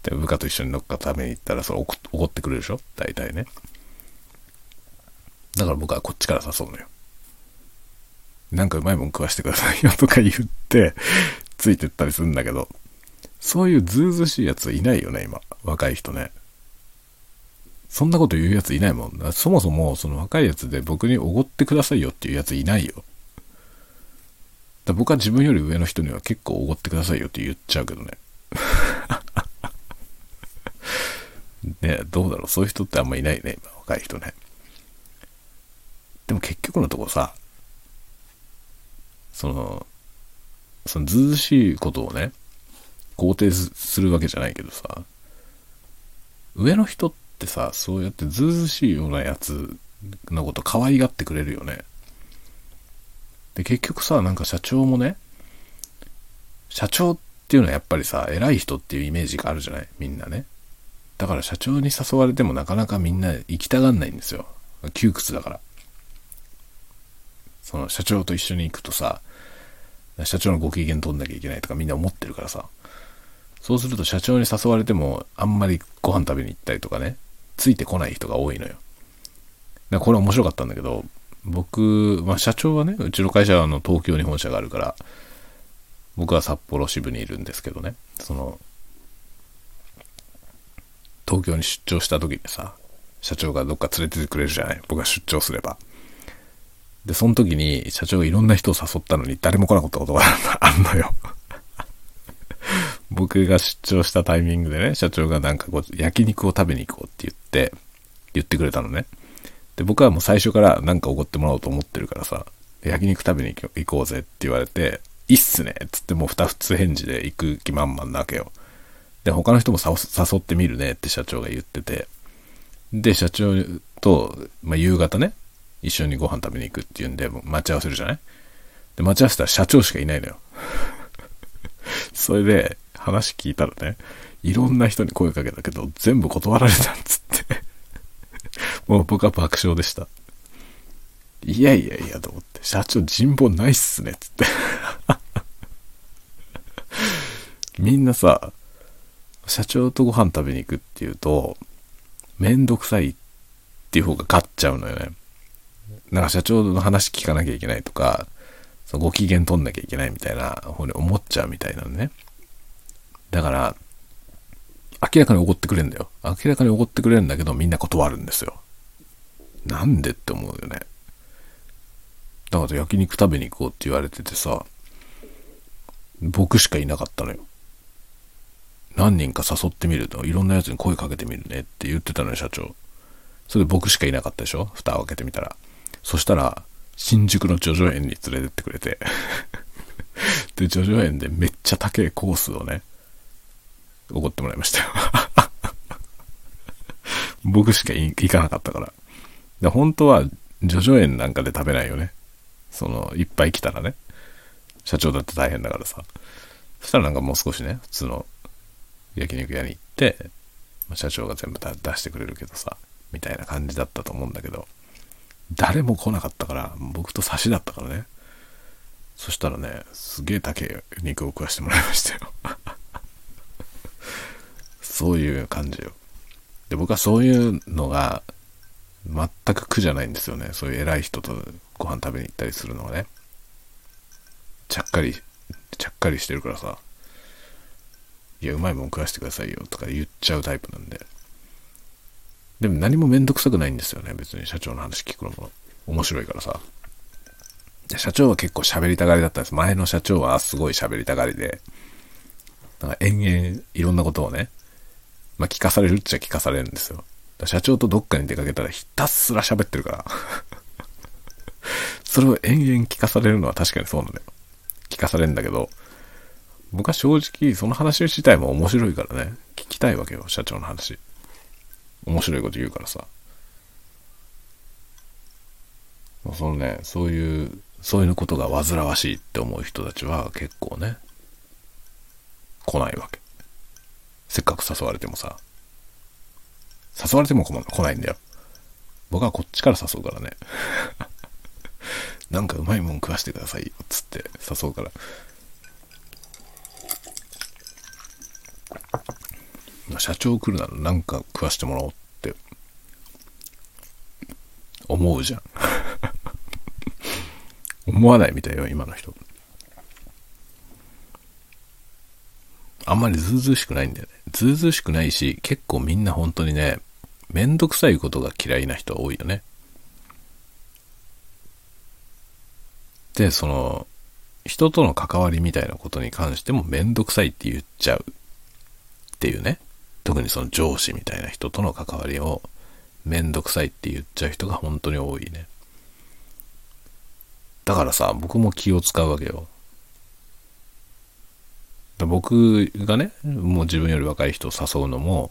で部下と一緒に乗っか食べに行ったらそれ怒ってくれるでしょ？大体ね。だから僕はこっちから誘うのよなんかうまいもん食わしてくださいよとか言ってついてったりするんだけどそういうずうずしいやついないよね今若い人ね。そんなこと言うやついないもん。そもそもその若いやつで僕におごってくださいよっていうやついないよ。だ僕は自分より上の人には結構おごってくださいよって言っちゃうけどね。ねどうだろうそういう人ってあんまいないね、今若い人ね。でも結局のところさ、その、そのずうしいことをね、肯定するわけじゃないけどさ、上の人ってさ、そうやってずうずしいようなやつのこと可愛がってくれるよね。で、結局さ、なんか社長もね、社長っていうのはやっぱりさ、偉い人っていうイメージがあるじゃない？みんなね。だから社長に誘われてもなかなかみんな行きたがんないんですよ。窮屈だから。その社長と一緒に行くとさ、社長のご機嫌取んなきゃいけないとかみんな思ってるからさ。そうすると社長に誘われてもあんまりご飯食べに行ったりとかね、ついてこない人が多いのよ。だこれ面白かったんだけど、僕、まあ社長はね、うちの会社はあの東京に本社があるから、僕は札幌支部にいるんですけどね、その、東京に出張した時にさ、社長がどっか連れててくれるじゃない僕が出張すれば。で、その時に社長がいろんな人を誘ったのに誰も来なかったことがあ んのよ 僕が出張したタイミングでね、社長がなんかこう、焼肉を食べに行こうって言って、言ってくれたのね。で、僕はもう最初からなんかおごってもらおうと思ってるからさ、焼肉食べに行こうぜって言われて、いいっすねっつってもう二つ返事で行く気満々なわけよ。で、他の人も誘ってみるねって社長が言ってて、で、社長と、まあ、夕方ね、一緒にご飯食べに行くっていうんで、待ち合わせるじゃない？で、待ち合わせたら社長しかいないのよ。それで、話聞いたらね、いろんな人に声かけたけど、全部断られたんつって もう僕は爆笑でした。いやいやいや、と思って、社長人望ないっすね、つって みんなさ、社長とご飯食べに行くっていうと、めんどくさいっていう方が勝っちゃうのよね。なんか社長の話聞かなきゃいけないとか、そのご機嫌取んなきゃいけないみたいな方に思っちゃうみたいなのね。だから、明らかに怒ってくれるんだよ。明らかに怒ってくれるんだけど、みんな断るんですよ。なんでって思うよね。だから焼肉食べに行こうって言われててさ、僕しかいなかったのよ。何人か誘ってみると、いろんなやつに声かけてみるねって言ってたのよ、社長。それで僕しかいなかったでしょ？蓋を開けてみたら。そしたら、新宿の叙々苑に連れてってくれて で、叙々苑でめっちゃ高いコースをね、おごってもらいましたよ 僕しか行かなかったから。で本当は、叙々苑なんかで食べないよね。その、いっぱい来たらね。社長だって大変だからさ。そしたらなんかもう少しね、普通の焼肉屋に行って、社長が全部出してくれるけどさ、みたいな感じだったと思うんだけど、誰も来なかったから、僕と差しだったからね。そしたらね、すげえ高い肉を食わしてもらいましたよ。そういう感じよ。で、僕はそういうのが全く苦じゃないんですよね。そういう偉い人とご飯食べに行ったりするのはね。ちゃっかり、ちゃっかりしてるからさ。いや、うまいもん食わしてくださいよとか言っちゃうタイプなんで。でも何もめんどくさくないんですよね。別に社長の話聞くのも面白いからさ。社長は結構喋りたがりだったんです。前の社長はすごい喋りたがりで、なんか延々いろんなことをね、まあ聞かされるっちゃ聞かされるんですよ。社長とどっかに出かけたらひたすら喋ってるから それを延々聞かされるのは確かにそうなんだよ。聞かされるんだけど、僕は正直その話自体も面白いからね、聞きたいわけよ、社長の話。面白いこと言うからさ。そのね、そういう、そういうことが煩わしいって思う人たちは結構ね、来ないわけ。せっかく誘われてもさ、誘われても来ないんだよ。僕はこっちから誘うからね。なんかうまいもん食わしてくださいよ、つって誘うから。社長来るならなんか食わしてもらおうって思うじゃん 思わないみたいよ今の人あんまりずうずうしくないんだよねずうずうしくないし、結構みんな本当にね、めんどくさいことが嫌いな人多いよね。で、その、人との関わりみたいなことに関してもめんどくさいって言っちゃうっていうね。特にその上司みたいな人との関わりをめんどくさいって言っちゃう人が本当に多いね。だからさ、僕も気を使うわけよ。僕がね、もう自分より若い人を誘うのも、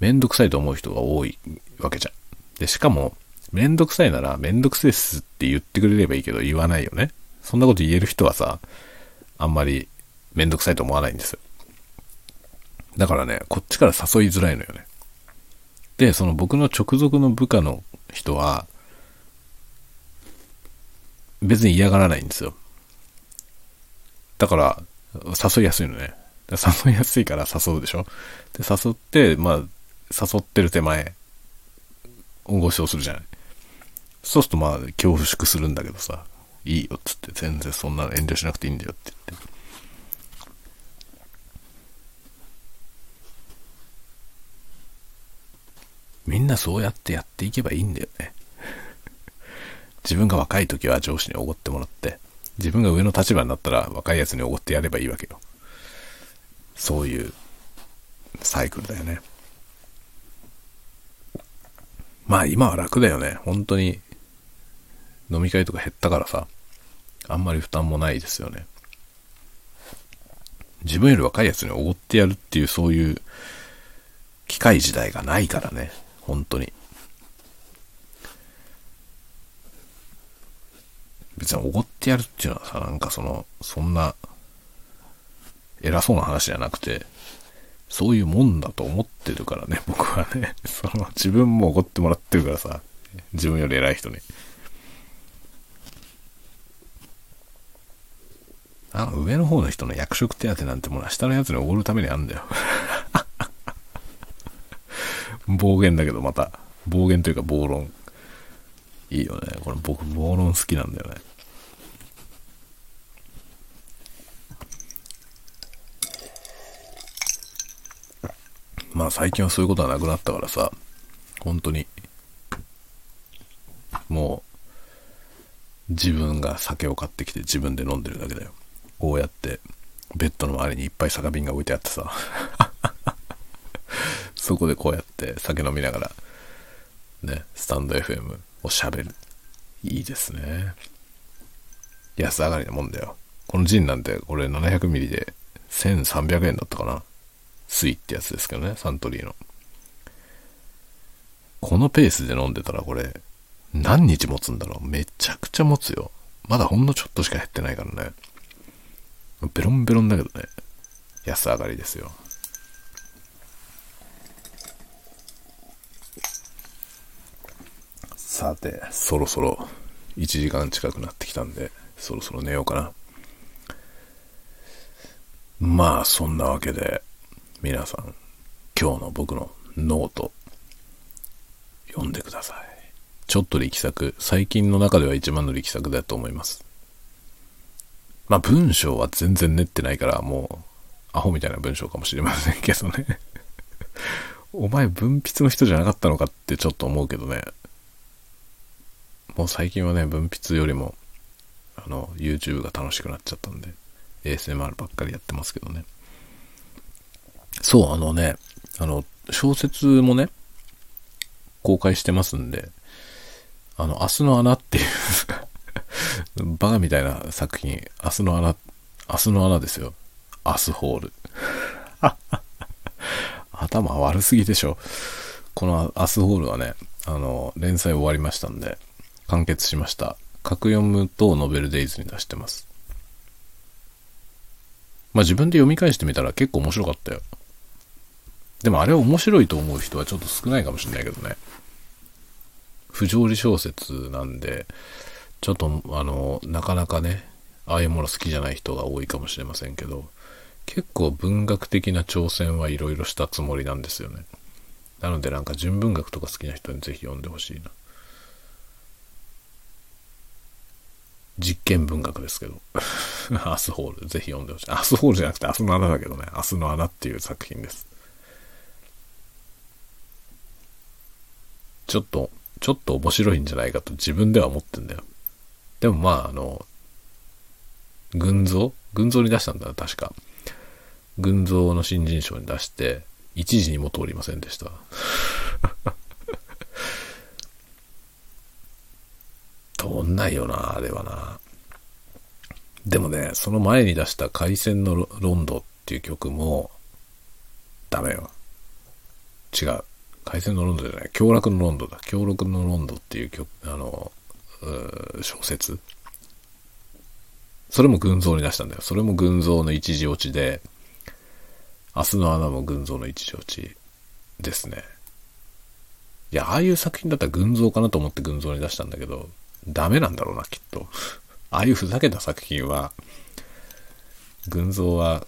めんどくさいと思う人が多いわけじゃん。で、しかも、めんどくさいなら、めんどくせえっすって言ってくれればいいけど、言わないよね。そんなこと言える人はさ、あんまりめんどくさいと思わないんですよ。だからね、こっちから誘いづらいのよね。で、その僕の直属の部下の人は、別に嫌がらないんですよ。だから、誘いやすいのね。誘いやすいから誘うでしょで、誘って、まあ、誘ってる手前、ご指導するじゃない。そうするとまあ、恐縮するんだけどさ、いいよっつって、全然そんな遠慮しなくていいんだよって言って。みんなそうやってやっていけばいいんだよね。自分が若い時は上司におごってもらって、自分が上の立場になったら若いやつにおごってやればいいわけよ。そういうサイクルだよね。まあ今は楽だよね。本当に飲み会とか減ったからさ、あんまり負担もないですよね。自分より若いやつにおごってやるっていうそういう機械時代がないからね。本当に。別におごってやるっていうのはさ、なんかその、そんな、偉そうな話じゃなくて、そういうもんだと思ってるからね、僕はね。その、自分もおごってもらってるからさ、自分より偉い人に。あ、上の方の人の役職手当なんてものは下のやつにおごるためにあんだよ。暴言だけどまた、暴言というか暴論。いいよね。これ僕、暴論好きなんだよね。まあ最近はそういうことはなくなったからさ、本当に、もう、自分が酒を買ってきて自分で飲んでるだけだよ。こうやって、ベッドの周りにいっぱい酒瓶が置いてあってさ、そこでこうやって酒飲みながら、ね、スタンド FM を喋る。いいですね。安上がりなもんだよ。このジンなんて、これ 700ml で1300円だったかな。水ってやつですけどね、サントリーの。このペースで飲んでたらこれ、何日持つんだろうめちゃくちゃ持つよ。まだほんのちょっとしか減ってないからね。ベロンベロンだけどね。安上がりですよ。さて、そろそろ1時間近くなってきたんで、そろそろ寝ようかな。まあ、そんなわけで、皆さん、今日の僕のノート、読んでください。ちょっと力作、最近の中では一番の力作だと思います。まあ、文章は全然練ってないから、もう、アホみたいな文章かもしれませんけどね お前文筆の人じゃなかったのかってちょっと思うけどね。もう最近はね、文筆よりも、あの、YouTube が楽しくなっちゃったんで、ASMR ばっかりやってますけどね。そう、あのね、あの、小説もね、公開してますんで、あの、明日の穴っていう バカみたいな作品、明日の穴、明日の穴ですよ。明日ホール。頭悪すぎでしょ。この明日ホールはね、あの、連載終わりましたんで、完結しました。格読むとノベルデイズに出してます。まあ自分で読み返してみたら結構面白かったよ。でもあれ面白いと思う人はちょっと少ないかもしれないけどね。不条理小説なんで、ちょっとあの、なかなかね、ああいうもの好きじゃない人が多いかもしれませんけど、結構文学的な挑戦はいろいろしたつもりなんですよね。なのでなんか純文学とか好きな人にぜひ読んでほしいな。実験文学ですけど。アスホール、ぜひ読んでほしい。アスホールじゃなくて、アスの穴だけどね。明日の穴っていう作品です。ちょっと、ちょっと面白いんじゃないかと自分では思ってんだよ。でもまあ、あの、群像？群像に出したんだな、確か。群像の新人賞に出して、一時にも通りませんでした。通んないよな、あれはな。でもね、その前に出した海鮮のロンドっていう曲も、ダメよ。違う。海鮮のロンドじゃない。凶楽のロンドだ。凶楽のロンドっていう曲、あの、小説。それも群像に出したんだよ。それも群像の一時落ちで、明日の穴も群像の一時落ちですね。いや、ああいう作品だったら群像かなと思って群像に出したんだけど、ダメなんだろうな、きっと。ああいうふざけた作品は、群像は、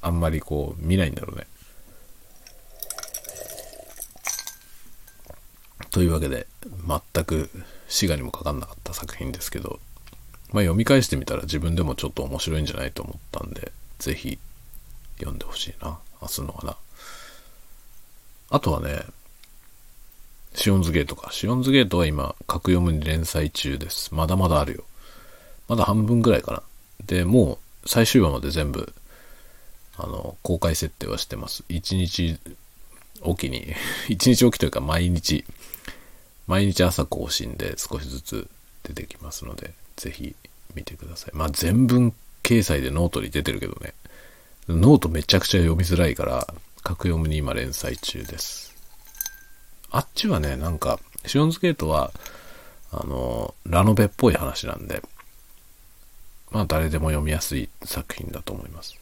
あんまりこう、見ないんだろうね。というわけで、全く滋賀にもかかんなかった作品ですけど、まあ読み返してみたら自分でもちょっと面白いんじゃないと思ったんで、ぜひ読んでほしいな。明日の花。あとはね、シオンズゲートか。シオンズゲートは今、格読むに連載中です。まだまだあるよ。まだ半分ぐらいかな。で、もう最終話まで全部、あの、公開設定はしてます。1日おきに、1日おきというか毎日、毎日朝更新で少しずつ出てきますので、ぜひ見てください。まあ全文掲載でノートに出てるけどね。ノートめちゃくちゃ読みづらいから、カクヨムに今連載中です。あっちはね、なんか、シオンズゲートは、あの、ラノベっぽい話なんで、まあ誰でも読みやすい作品だと思います。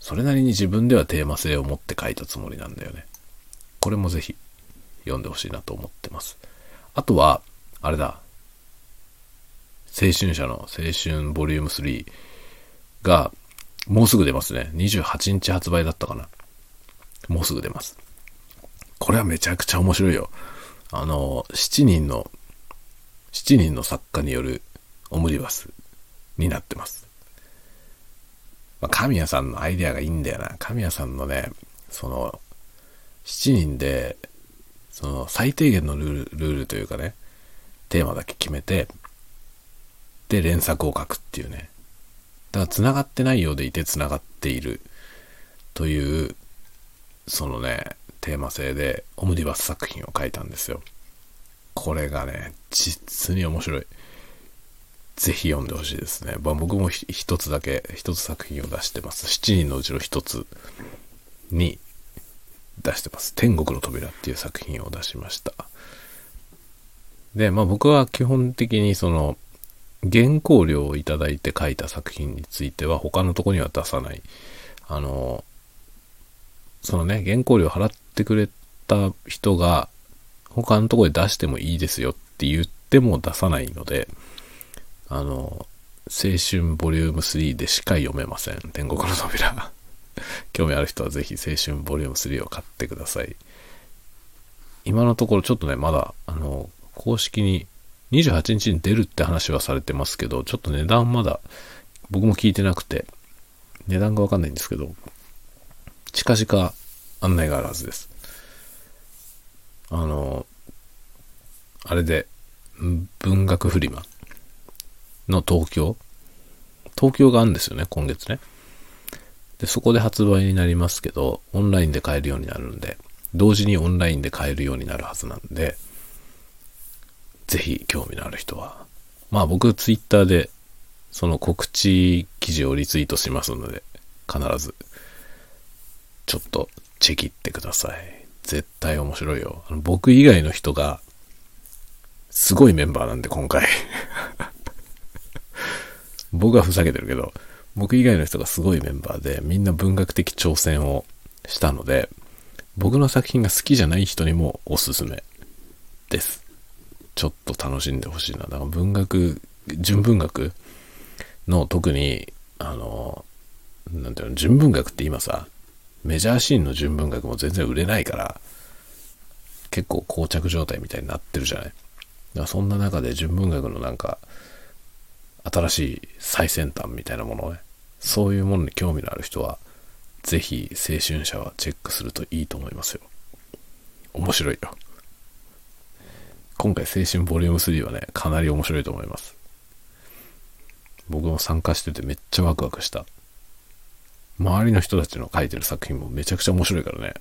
それなりに自分ではテーマ性を持って書いたつもりなんだよね。これもぜひ読んでほしいなと思ってます。あとは、あれだ。青春者の青春ボリューム3がもうすぐ出ますね。28日発売だったかな。もうすぐ出ます。これはめちゃくちゃ面白いよ。あの、7人の、7人の作家によるオムニバスになってます。まあ、神谷さんのアイデアがいいんだよな。神谷さんのね、その、7人で、その最低限のルール、ルールというかね、テーマだけ決めて、で、連作を書くっていうね。だから繋がってないようでいて繋がっているという、そのね、テーマ性でオムニバス作品を書いたんですよ。これがね、実に面白い。ぜひ読んでほしいですね。まあ、僕も一つだけ、一つ作品を出してます。7人のうちの一つに出してます。天国の扉っていう作品を出しました。で、まあ僕は基本的にその原稿料をいただいて書いた作品については他のとこには出さない。あの、そのね、原稿料払ってくれた人が他のとこで出してもいいですよって言っても出さないので、あの、青春ボリューム3でしか読めません。天国の扉。興味ある人はぜひ青春ボリューム3を買ってください。今のところちょっとね、まだ、あの、公式に28日に出るって話はされてますけど、ちょっと値段まだ僕も聞いてなくて、値段がわかんないんですけど、近々案内があるはずです。あの、あれで、文学フリマの東京東京があるんですよね、今月ね。で、そこで発売になりますけど、オンラインで買えるようになるんで、同時にオンラインで買えるようになるはずなんで、ぜひ興味のある人は。まあ僕ツイッターでその告知記事をリツイートしますので、必ず、ちょっとチェキってください。絶対面白いよ。あの僕以外の人が、すごいメンバーなんで今回 僕はふざけてるけど、僕以外の人がすごいメンバーで、みんな文学的挑戦をしたので、僕の作品が好きじゃない人にもおすすめです。ちょっと楽しんでほしいな。だから文学、純文学の特に、あの、なんていうの、純文学って今さ、メジャーシーンの純文学も全然売れないから、結構膠着状態みたいになってるじゃない。だからそんな中で純文学のなんか、新しい最先端みたいなものね、そういうものに興味のある人は、ぜひ青春者はチェックするといいと思いますよ。面白いよ。今回青春ボリューム3はね、かなり面白いと思います。僕も参加しててめっちゃワクワクした。周りの人たちの書いてる作品もめちゃくちゃ面白いからね。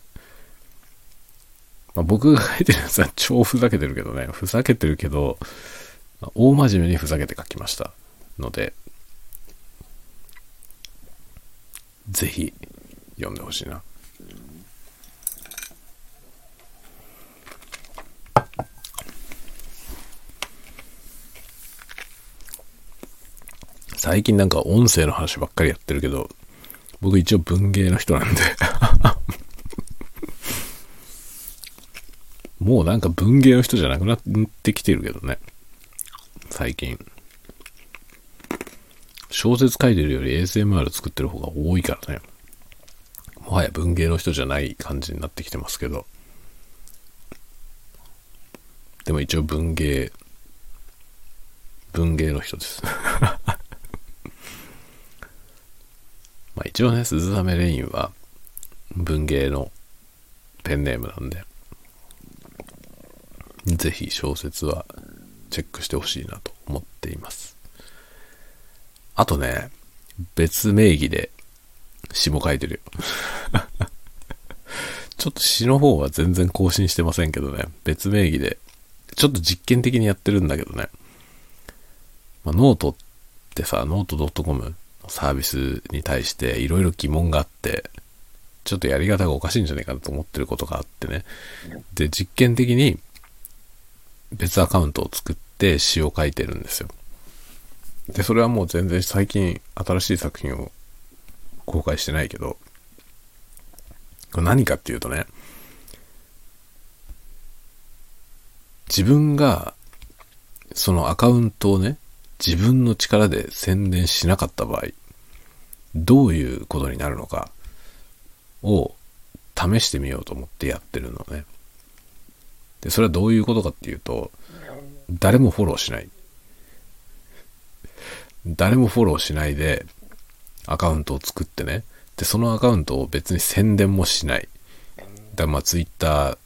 まあ、僕が書いてるやつは超ふざけてるけどね、ふざけてるけど、大真面目にふざけて書きましたので、ぜひ読んでほしいな。最近なんか音声の話ばっかりやってるけど、僕一応文芸の人なんで もうなんか文芸の人じゃなくなってきてるけどね。最近。小説書いてるより ASMR 作ってる方が多いからね。もはや文芸の人じゃない感じになってきてますけど。でも一応文芸、文芸の人ですまあ一応ね、鈴雨レインは文芸のペンネームなんで、ぜひ小説はチェックしてほしいなと思っています。あとね、別名義で詩も書いてる。よ ちょっと詩の方は全然更新してませんけどね、別名義で、ちょっと実験的にやってるんだけどね、まあ、ノートってさ、ノート .com サービスに対していろいろ疑問があって、ちょっとやり方がおかしいんじゃないかなと思ってることがあってね。で、実験的に別アカウントを作って詩を書いてるんですよ。で、それはもう全然最近新しい作品を公開してないけど、これ何かっていうとね、自分がそのアカウントをね、自分の力で宣伝しなかった場合、どういうことになるのかを試してみようと思ってやってるのね。で、それはどういうことかっていうと、誰もフォローしない。誰もフォローしないでアカウントを作ってね。で、そのアカウントを別に宣伝もしない。だまあツイッター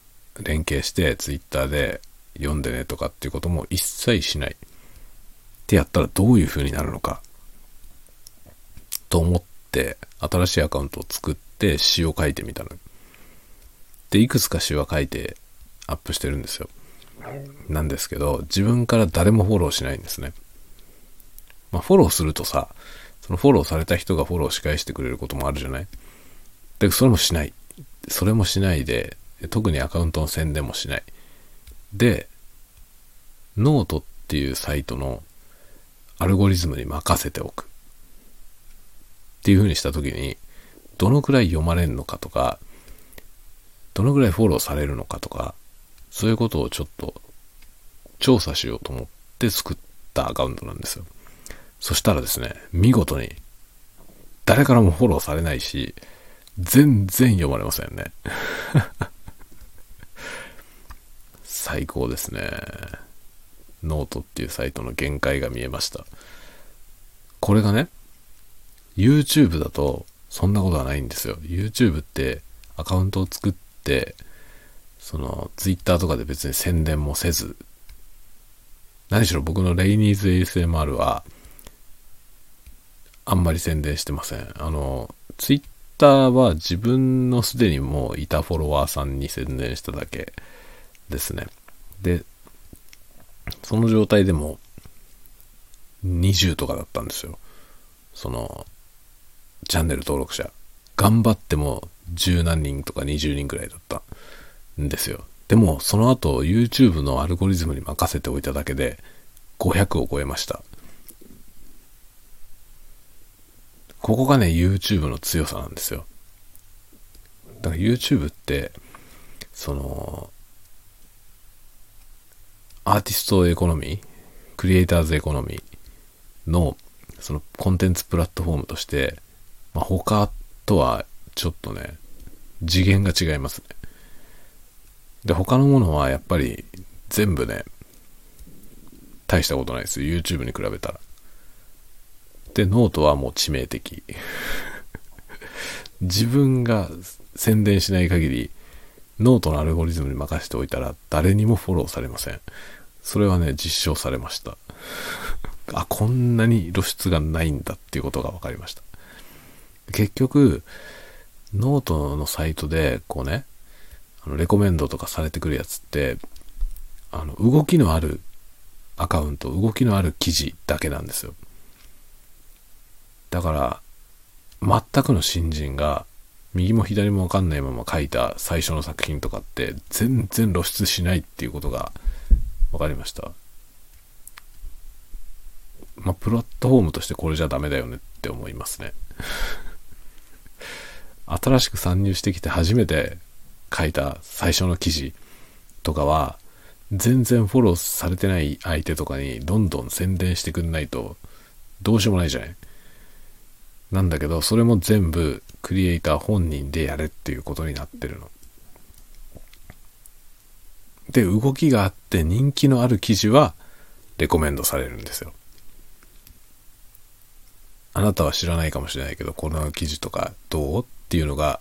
連携してツイッターで読んでねとかっていうことも一切しない。ってやったらどういう風になるのか。と思って、新しいアカウントを作って詩を書いてみたの。で、いくつか詩は書いてアップしてるんですよ。なんですけど、自分から誰もフォローしないんですね。まあ、フォローするとさ、そのフォローされた人がフォローし返してくれることもあるじゃない？で、それもしない。それもしないで、特にアカウントの宣伝もしない。で、ノートっていうサイトのアルゴリズムに任せておく。っていう風にしたときに、どのくらい読まれるのかとか、どのくらいフォローされるのかとか、そういうことをちょっと調査しようと思って作ったアカウントなんですよ。そしたらですね、見事に誰からもフォローされないし、全然読まれませんね。最高ですね。ノートっていうサイトの限界が見えました。これがね、YouTube だとそんなことはないんですよ。YouTube ってアカウントを作って、その Twitter とかで別に宣伝もせず、何しろ僕のレイニーズ ASMR はあんまり宣伝してません。あの、Twitter は自分のすでにもういたフォロワーさんに宣伝しただけですね。で、その状態でも20とかだったんですよ。その、チャンネル登録者。頑張っても十何人とか20人くらいだったんですよ。でも、その後 YouTube のアルゴリズムに任せておいただけで500を超えました。ここがね、YouTube の強さなんですよ。だから YouTube って、その、アーティストエコノミー、クリエイターズエコノミーの、そのコンテンツプラットフォームとして、まあ、他とはちょっとね、次元が違いますね。で、他のものはやっぱり全部ね、大したことないです。YouTube に比べたら。で、ノートはもう致命的。自分が宣伝しない限り、ノートのアルゴリズムに任せておいたら誰にもフォローされません。それはね、実証されました。あ、こんなに露出がないんだっていうことが分かりました。結局、ノートのサイトで、こうね、あのレコメンドとかされてくるやつって、あの、動きのあるアカウント、動きのある記事だけなんですよ。だから、全くの新人が、右も左もわかんないまま書いた最初の作品とかって、全然露出しないっていうことが分かりました。まあ、プラットフォームとしてこれじゃダメだよねって思いますね。新しく参入してきて初めて書いた最初の記事とかは、全然フォローされてない相手とかにどんどん宣伝してくんないとどうしようもないじゃない。なんだけど、それも全部クリエイター本人でやれっていうことになってるの。で、動きがあって人気のある記事はレコメンドされるんですよ。あなたは知らないかもしれないけど、この記事とかどう？っていうのが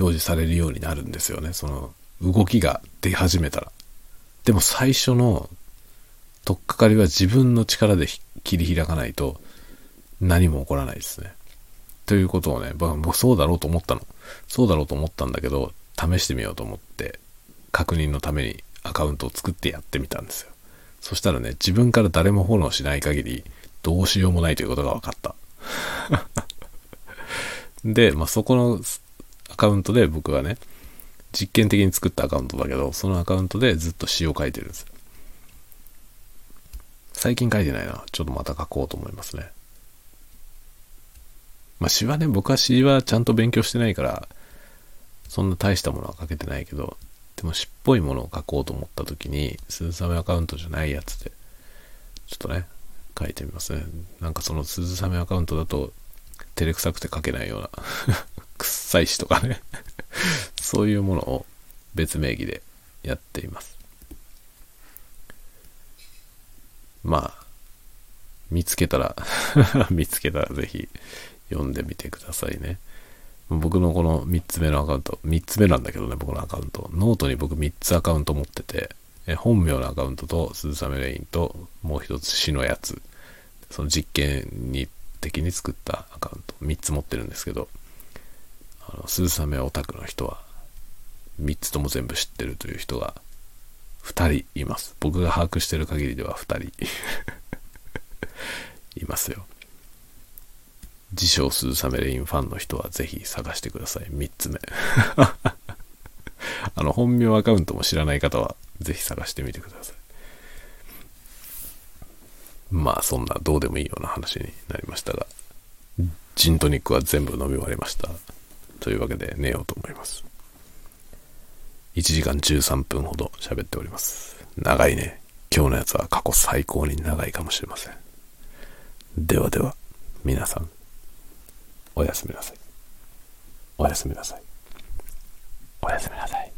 表示されるようになるんですよね。その動きが出始めたら。でも最初の取っかかりは自分の力で切り開かないと何も起こらないですね。ということをね、僕そうだろうと思ったの。そうだろうと思ったんだけど、試してみようと思って、確認のためにアカウントを作ってやってみたんですよ。そしたらね、自分から誰もフォローしない限り、どうしようもないということが分かった。で、まあ、そこのアカウントで僕はね、実験的に作ったアカウントだけど、そのアカウントでずっと詩を書いてるんです最近書いてないな。ちょっとまた書こうと思いますね。まあ詩はね、僕は詩はちゃんと勉強してないから、そんな大したものは書けてないけど、でも詩っぽいものを書こうと思った時に、鈴雨アカウントじゃないやつで、ちょっとね、書いてみますね。なんかその鈴雨アカウントだと、照れくさくて書けないような くっさい詩とかねそういうものを別名義でやっています。まあ、見つけたら 見つけたらぜひ読んでみてくださいね。僕のこの3つ目のアカウント、3つ目なんだけどね、僕のアカウント。ノートに僕3つアカウント持ってて、え本名のアカウントと、鈴雨レインと、もう一つ詩のやつ。その実験に的に作ったアカウント、3つ持ってるんですけど、あの、鈴雨オタクの人は、3つとも全部知ってるという人が2人います。僕が把握してる限りでは2人 いますよ。自称スーサメレインファンの人はぜひ探してください。3つ目。あの、本名アカウントも知らない方はぜひ探してみてください。まあ、そんなどうでもいいような話になりましたが、ジントニックは全部飲み終わりました。というわけで寝ようと思います。1時間13分ほど喋っております。長いね。今日のやつは過去最高に長いかもしれません。ではでは、皆さん、おやすみなさい。おやすみなさい。おやすみなさい。